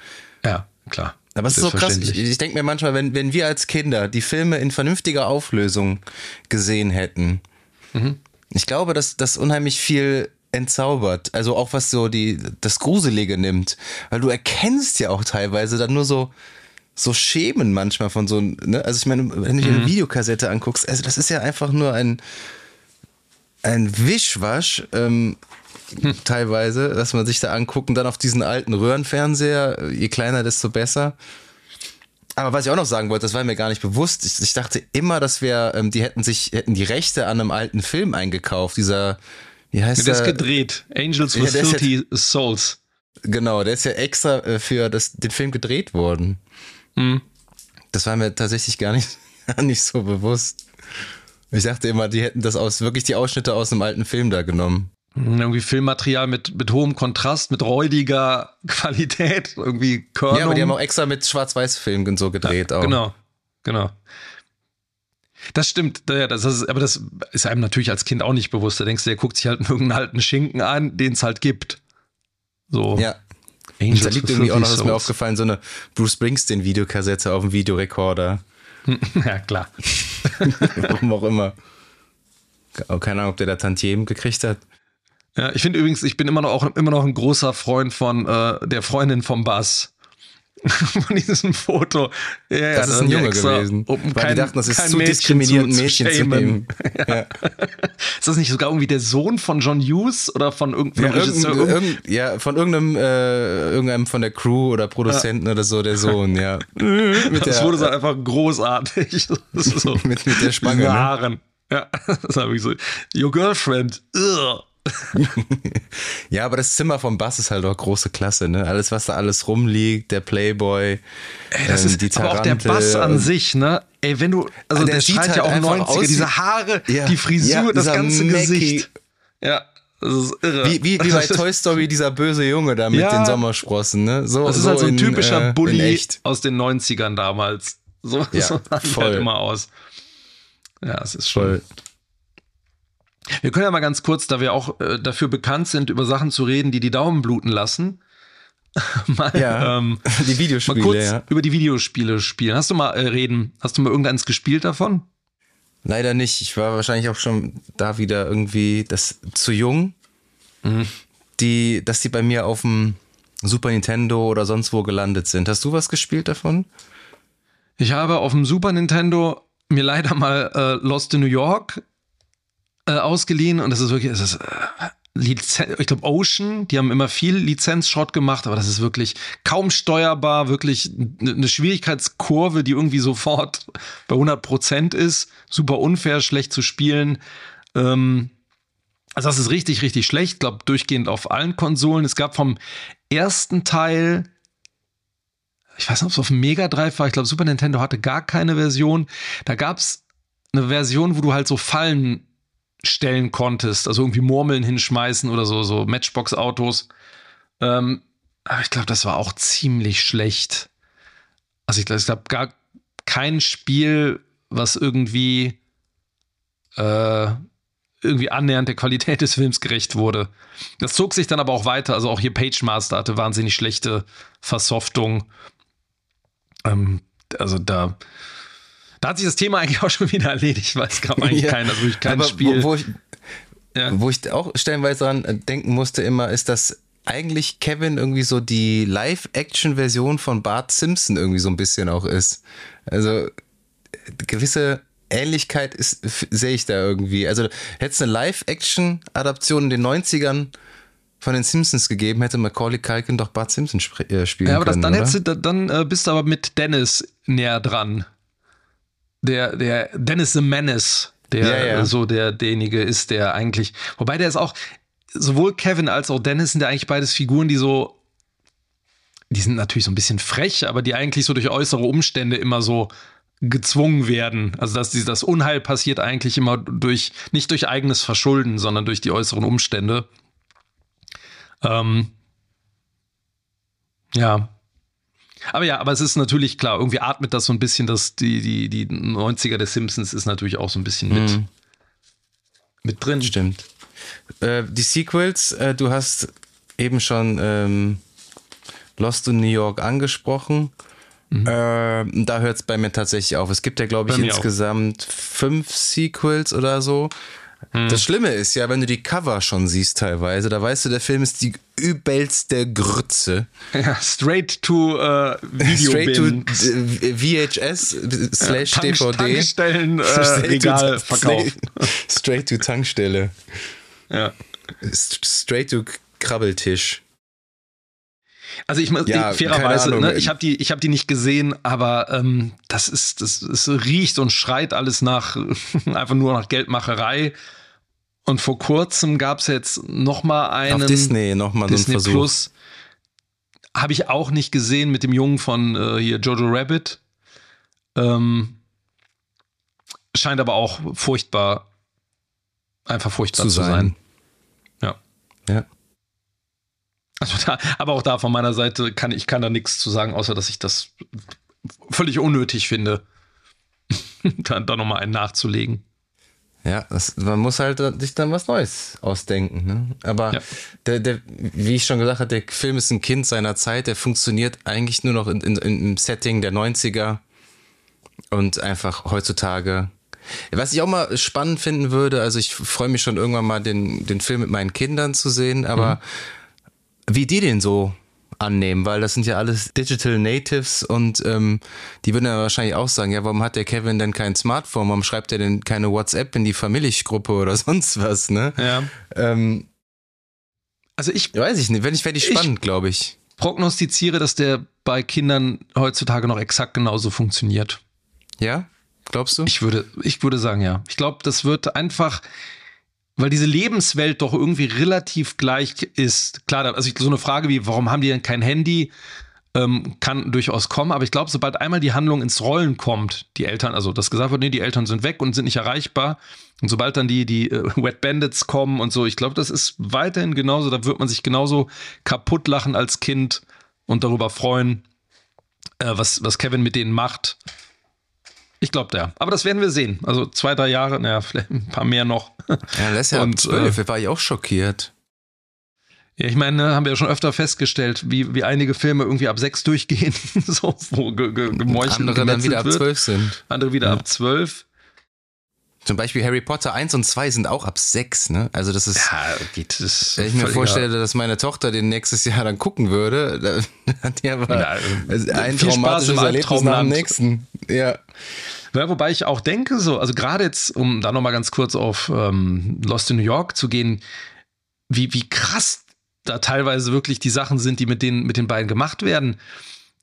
Ja, klar. Aber es ist so krass. Ich, ich denke mir manchmal, wenn, wenn wir als Kinder die Filme in vernünftiger Auflösung gesehen hätten, mhm. ich glaube, dass das unheimlich viel entzaubert. Also auch was so die, das Gruselige nimmt. Weil du erkennst ja auch teilweise dann nur so, so Schemen manchmal von so, ne? Also ich meine, wenn du dir eine mhm. Videokassette anguckst, also das ist ja einfach nur ein, ein Wischwasch, ähm, hm. teilweise, dass man sich da anguckt und dann auf diesen alten Röhrenfernseher, je kleiner, desto besser. Aber was ich auch noch sagen wollte, das war mir gar nicht bewusst. Ich, ich dachte immer, dass wir, ähm, die hätten sich, hätten die Rechte an einem alten Film eingekauft. Dieser wie heißt der? Der ist gedreht. Angels with ja, Filthy Souls. Genau, der ist ja extra äh, für das, den Film gedreht worden. Mhm. Das war mir tatsächlich gar nicht, <laughs> gar nicht so bewusst. Ich dachte immer, die hätten das aus, wirklich die Ausschnitte aus einem alten Film da genommen. Mhm, irgendwie Filmmaterial mit, mit hohem Kontrast, mit räudiger <laughs> Qualität, irgendwie Körnung. Ja, aber die haben auch extra mit Schwarz-Weiß-Filmen so gedreht. Ja, auch. Genau, genau. Das stimmt, das ist, aber das ist einem natürlich als Kind auch nicht bewusst. Da denkst du, der guckt sich halt <laughs> irgendeinen alten Schinken an, den es halt gibt. So. Ja. Angels da liegt irgendwie auch noch, ist mir aufgefallen, so eine Bruce Springsteen-Videokassette auf dem Videorekorder. <laughs> ja, klar. <laughs> Warum auch immer. Keine Ahnung, ob der da Tantiem gekriegt hat. Ja, ich finde übrigens, ich bin immer noch auch immer noch ein großer Freund von äh, der Freundin vom Bass. <laughs> von diesem Foto. Ja, das ist ein Junge gewesen. Um weil kein, die dachten, das ist zu diskriminierend, Mädchen zu, nehmen. <laughs> Ja. Ja. Ist das nicht sogar irgendwie der Sohn von John Hughes oder von irgendeinem ja, Regisseur? Irgend, ja, von irgendeinem, äh, irgendeinem von der Crew oder Produzenten oder so, der Sohn, ja. <laughs> mit das wurde so einfach großartig. So mit, mit der Spange. Ne? Ja, das habe ich so. Your girlfriend. Ugh. <laughs> ja, aber das Zimmer vom Bass ist halt auch große Klasse, ne? Alles, was da alles rumliegt, der Playboy, Ey, das ähm, ist die Tarante, aber auch der Bass an sich, ne? Ey, wenn du, also der, der schreit halt ja auch 90er, aus, diese Haare, ja, die Frisur, ja, das ganze Mackie. Gesicht. Ja, das ist irre. Wie, wie, wie bei <laughs> Toy Story, dieser böse Junge da mit ja, den Sommersprossen, ne? So, das ist so halt so ein in, typischer äh, Bully aus den 90ern damals. So, ja, <laughs> so voll. halt immer aus. Ja, es ist schon. Voll. Wir können ja mal ganz kurz, da wir auch äh, dafür bekannt sind, über Sachen zu reden, die die Daumen bluten lassen. <laughs> mal, ja, ähm, <laughs> die Videospiele, mal kurz ja. über die Videospiele spielen. Hast du mal äh, reden? Hast du mal irgendeins gespielt davon? Leider nicht. Ich war wahrscheinlich auch schon da wieder irgendwie das zu jung, mhm. die, dass die bei mir auf dem Super Nintendo oder sonst wo gelandet sind. Hast du was gespielt davon? Ich habe auf dem Super Nintendo mir <laughs> leider mal äh, Lost in New York äh, ausgeliehen und das ist wirklich, das ist, äh, Lizen ich glaube Ocean, die haben immer viel Lizenzschrott gemacht, aber das ist wirklich kaum steuerbar, wirklich eine Schwierigkeitskurve, die irgendwie sofort bei 100 Prozent ist, super unfair, schlecht zu spielen. Ähm, also das ist richtig, richtig schlecht, glaube durchgehend auf allen Konsolen. Es gab vom ersten Teil ich weiß nicht, ob es auf dem Mega Drive war. Ich glaube, Super Nintendo hatte gar keine Version. Da gab es eine Version, wo du halt so Fallen stellen konntest, also irgendwie Murmeln hinschmeißen oder so, so Matchbox-Autos. Ähm, aber ich glaube, das war auch ziemlich schlecht. Also ich glaube, es gab gar kein Spiel, was irgendwie äh, irgendwie annähernd der Qualität des Films gerecht wurde. Das zog sich dann aber auch weiter. Also auch hier Page Master hatte wahnsinnig schlechte Versoftung. Ähm, also da da hat sich das Thema eigentlich auch schon wieder erledigt, weil es gab eigentlich ja, kein, also kein Spiel. Wo, wo, ich, ja. wo ich auch stellenweise dran denken musste immer, ist, dass eigentlich Kevin irgendwie so die Live-Action-Version von Bart Simpson irgendwie so ein bisschen auch ist. Also gewisse Ähnlichkeit sehe ich da irgendwie. Also hätte es eine Live-Action-Adaption in den 90ern von den Simpsons gegeben, hätte Macaulay Culkin doch Bart Simpson äh, spielen ja, aber können. Das, dann, oder? Du, dann äh, bist du aber mit Dennis näher dran. Der, der Dennis the Menace, der ja, ja. so der, derjenige ist, der eigentlich. Wobei der ist auch, sowohl Kevin als auch Dennis sind ja eigentlich beides Figuren, die so. Die sind natürlich so ein bisschen frech, aber die eigentlich so durch äußere Umstände immer so gezwungen werden. Also dass das Unheil passiert eigentlich immer durch, nicht durch eigenes Verschulden, sondern durch die äußeren Umstände. Ähm, ja. Aber ja, aber es ist natürlich klar, irgendwie atmet das so ein bisschen, dass die, die, die 90er der Simpsons ist natürlich auch so ein bisschen mit, mhm. mit drin. Stimmt. Äh, die Sequels, äh, du hast eben schon ähm, Lost in New York angesprochen. Mhm. Äh, da hört es bei mir tatsächlich auf. Es gibt ja, glaube ich, insgesamt auch. fünf Sequels oder so. Hm. Das Schlimme ist ja, wenn du die Cover schon siehst teilweise, da weißt du, der Film ist die übelste Grütze. <laughs> Ja, straight to uh, Video Straight to VHS slash ja, DVD. Tankstellen <laughs> äh, Regal verkauft. <laughs> Straight to Tankstelle. Ja. Straight to Krabbeltisch. Also ich, ja, fairerweise, ne, ich habe die, ich habe die nicht gesehen, aber ähm, das ist, das, es riecht und schreit alles nach <laughs> einfach nur nach Geldmacherei. Und vor kurzem gab es jetzt noch mal einen auf Disney noch mal Disney so einen Versuch. Plus habe ich auch nicht gesehen mit dem Jungen von äh, hier Jojo Rabbit. Ähm, scheint aber auch furchtbar, einfach furchtbar zu, zu sein. sein. Ja. Ja. Also da, aber auch da von meiner Seite kann ich kann da nichts zu sagen, außer dass ich das völlig unnötig finde, <laughs> dann da nochmal einen nachzulegen. Ja, das, man muss halt sich dann was Neues ausdenken. Ne? Aber ja. der, der, wie ich schon gesagt habe, der Film ist ein Kind seiner Zeit. Der funktioniert eigentlich nur noch in, in, im Setting der 90er und einfach heutzutage. Was ich auch mal spannend finden würde, also ich freue mich schon irgendwann mal den, den Film mit meinen Kindern zu sehen, aber mhm wie die den so annehmen, weil das sind ja alles Digital Natives und ähm, die würden ja wahrscheinlich auch sagen, ja, warum hat der Kevin denn kein Smartphone? Warum schreibt er denn keine WhatsApp in die Familiengruppe oder <laughs> sonst was, ne? Ja. Ähm, also ich weiß ich nicht, wenn ich werde ich spannend, glaube ich. Prognostiziere, dass der bei Kindern heutzutage noch exakt genauso funktioniert. Ja? Glaubst du? Ich würde, ich würde sagen, ja. Ich glaube, das wird einfach, weil diese Lebenswelt doch irgendwie relativ gleich ist. Klar, also so eine Frage wie, warum haben die denn kein Handy, ähm, kann durchaus kommen, aber ich glaube, sobald einmal die Handlung ins Rollen kommt, die Eltern, also das gesagt wird, nee, die Eltern sind weg und sind nicht erreichbar, und sobald dann die, die äh, <laughs> Wet Bandits kommen und so, ich glaube, das ist weiterhin genauso, da wird man sich genauso kaputt lachen als Kind und darüber freuen, äh, was, was Kevin mit denen macht. Ich glaube ja. Aber das werden wir sehen. Also zwei, drei Jahre, naja, vielleicht ein paar mehr noch. Ja, das ist ja Und, zwölf, äh, war ich auch schockiert. Ja, ich meine, ne, haben wir ja schon öfter festgestellt, wie, wie einige Filme irgendwie ab sechs durchgehen, <laughs> so wo ge, ge, gemeuchelt Andere dann wieder ab zwölf sind. Andere wieder ja. ab zwölf. Zum Beispiel Harry Potter 1 und 2 sind auch ab 6, ne? Also das ist. Ja, geht das. Wenn ich mir vorstelle, dass meine Tochter den nächstes Jahr dann gucken würde, <laughs> dann hat die aber ja, also ein traumatisches Erlebnis nach dem nächsten. Ja. Ja, wobei ich auch denke, so, also gerade jetzt, um da nochmal ganz kurz auf ähm, Lost in New York zu gehen, wie, wie krass da teilweise wirklich die Sachen sind, die mit den, mit den beiden gemacht werden.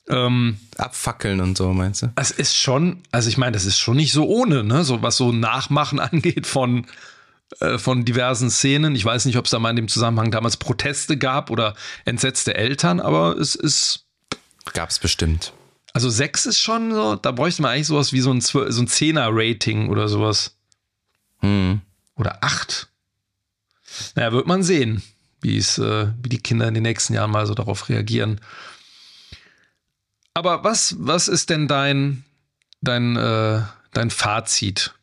Ähm, Abfackeln und so, meinst du? Es ist schon, also ich meine, das ist schon nicht so ohne, ne? So was so Nachmachen <laughs> angeht von, äh, von diversen Szenen. Ich weiß nicht, ob es da mal in dem Zusammenhang damals Proteste gab oder entsetzte Eltern, aber es ist. Gab es bestimmt. Also sechs ist schon so, da bräuchte man eigentlich sowas wie so ein, so ein Zehner-Rating oder sowas. Hm. Oder acht. Naja, wird man sehen, wie es, äh, wie die Kinder in den nächsten Jahren mal so darauf reagieren. Aber was, was ist denn dein, dein, äh, dein Fazit?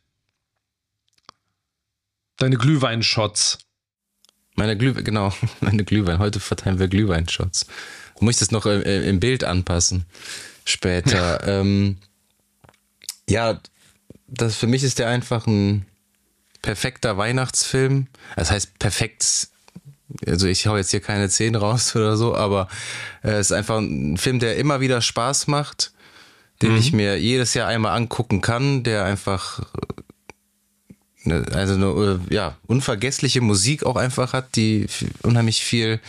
Deine Glühweinshots. Meine Glühwein, genau, <laughs> meine Glühwein. Heute verteilen wir Glühweinshots. Muss ich das noch äh, im Bild anpassen? später. <laughs> ähm, ja, das für mich ist der einfach ein perfekter Weihnachtsfilm. Das heißt perfekt. Also ich hau jetzt hier keine Zähne raus oder so, aber äh, es ist einfach ein Film, der immer wieder Spaß macht, den mhm. ich mir jedes Jahr einmal angucken kann, der einfach eine, also eine äh, ja, unvergessliche Musik auch einfach hat, die unheimlich viel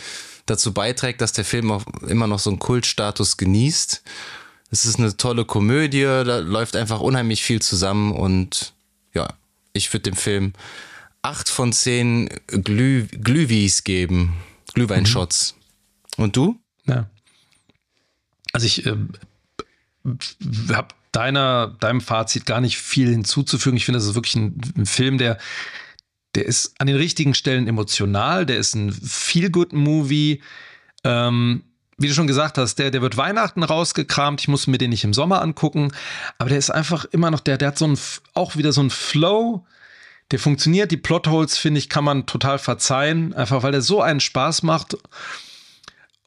dazu beiträgt, dass der Film auch immer noch so einen Kultstatus genießt. Es ist eine tolle Komödie, da läuft einfach unheimlich viel zusammen und ja, ich würde dem Film acht von zehn Glüh, Glühwies geben. Glühweinshots. Mhm. Und du? Ja. Also ich äh, habe deiner, deinem Fazit gar nicht viel hinzuzufügen. Ich finde, das ist wirklich ein, ein, Film, der, der ist an den richtigen Stellen emotional, der ist ein Feel-Good-Movie. Ähm, wie du schon gesagt hast, der, der wird Weihnachten rausgekramt. Ich muss mir den nicht im Sommer angucken, aber der ist einfach immer noch, der, der hat so ein, auch wieder so ein Flow, der funktioniert. Die Plotholes, finde ich, kann man total verzeihen, einfach weil der so einen Spaß macht.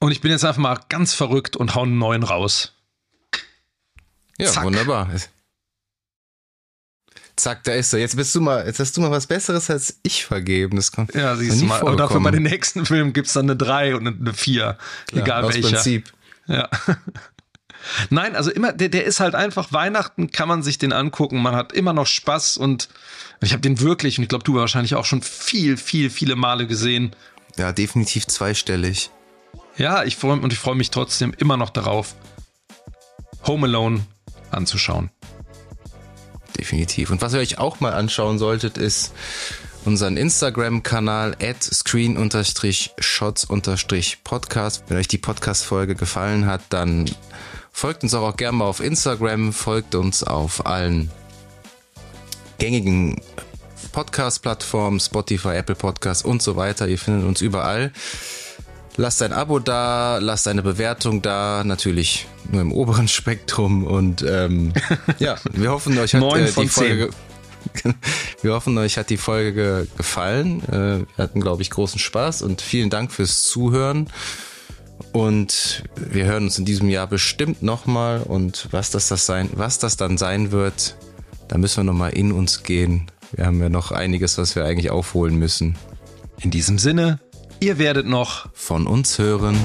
Und ich bin jetzt einfach mal ganz verrückt und hau einen neuen raus. Ja, Zack. wunderbar. Zack, da ist er. Jetzt bist du mal, jetzt hast du mal was Besseres als ich vergeben. Das kommt ja, siehst du mal. Aber dafür bei den nächsten Filmen gibt es dann eine 3 und eine 4. Egal aus welcher. Prinzip. Ja. Nein, also immer, der, der ist halt einfach Weihnachten, kann man sich den angucken. Man hat immer noch Spaß und ich habe den wirklich, und ich glaube, du wahrscheinlich auch schon viel, viel, viele Male gesehen. Ja, definitiv zweistellig. Ja, ich freue und ich freue mich trotzdem immer noch darauf, Home Alone anzuschauen. Definitiv. Und was ihr euch auch mal anschauen solltet, ist unseren Instagram-Kanal at screen-shots-podcast. Wenn euch die Podcast-Folge gefallen hat, dann folgt uns auch, auch gerne mal auf Instagram, folgt uns auf allen gängigen Podcast-Plattformen, Spotify, Apple Podcasts und so weiter. Ihr findet uns überall. Lasst ein Abo da, lasst eine Bewertung da, natürlich nur im oberen <laughs> Spektrum. Und ähm, <laughs> ja, wir hoffen, euch hat äh, die Folge. <laughs> wir hoffen, euch hat die Folge gefallen. Äh, wir hatten, glaube ich, großen Spaß und vielen Dank fürs Zuhören. Und wir hören uns in diesem Jahr bestimmt nochmal. Und was das, das sein, was das dann sein wird, da müssen wir nochmal in uns gehen. Wir haben ja noch einiges, was wir eigentlich aufholen müssen. In diesem Sinne, Ihr werdet noch von uns hören.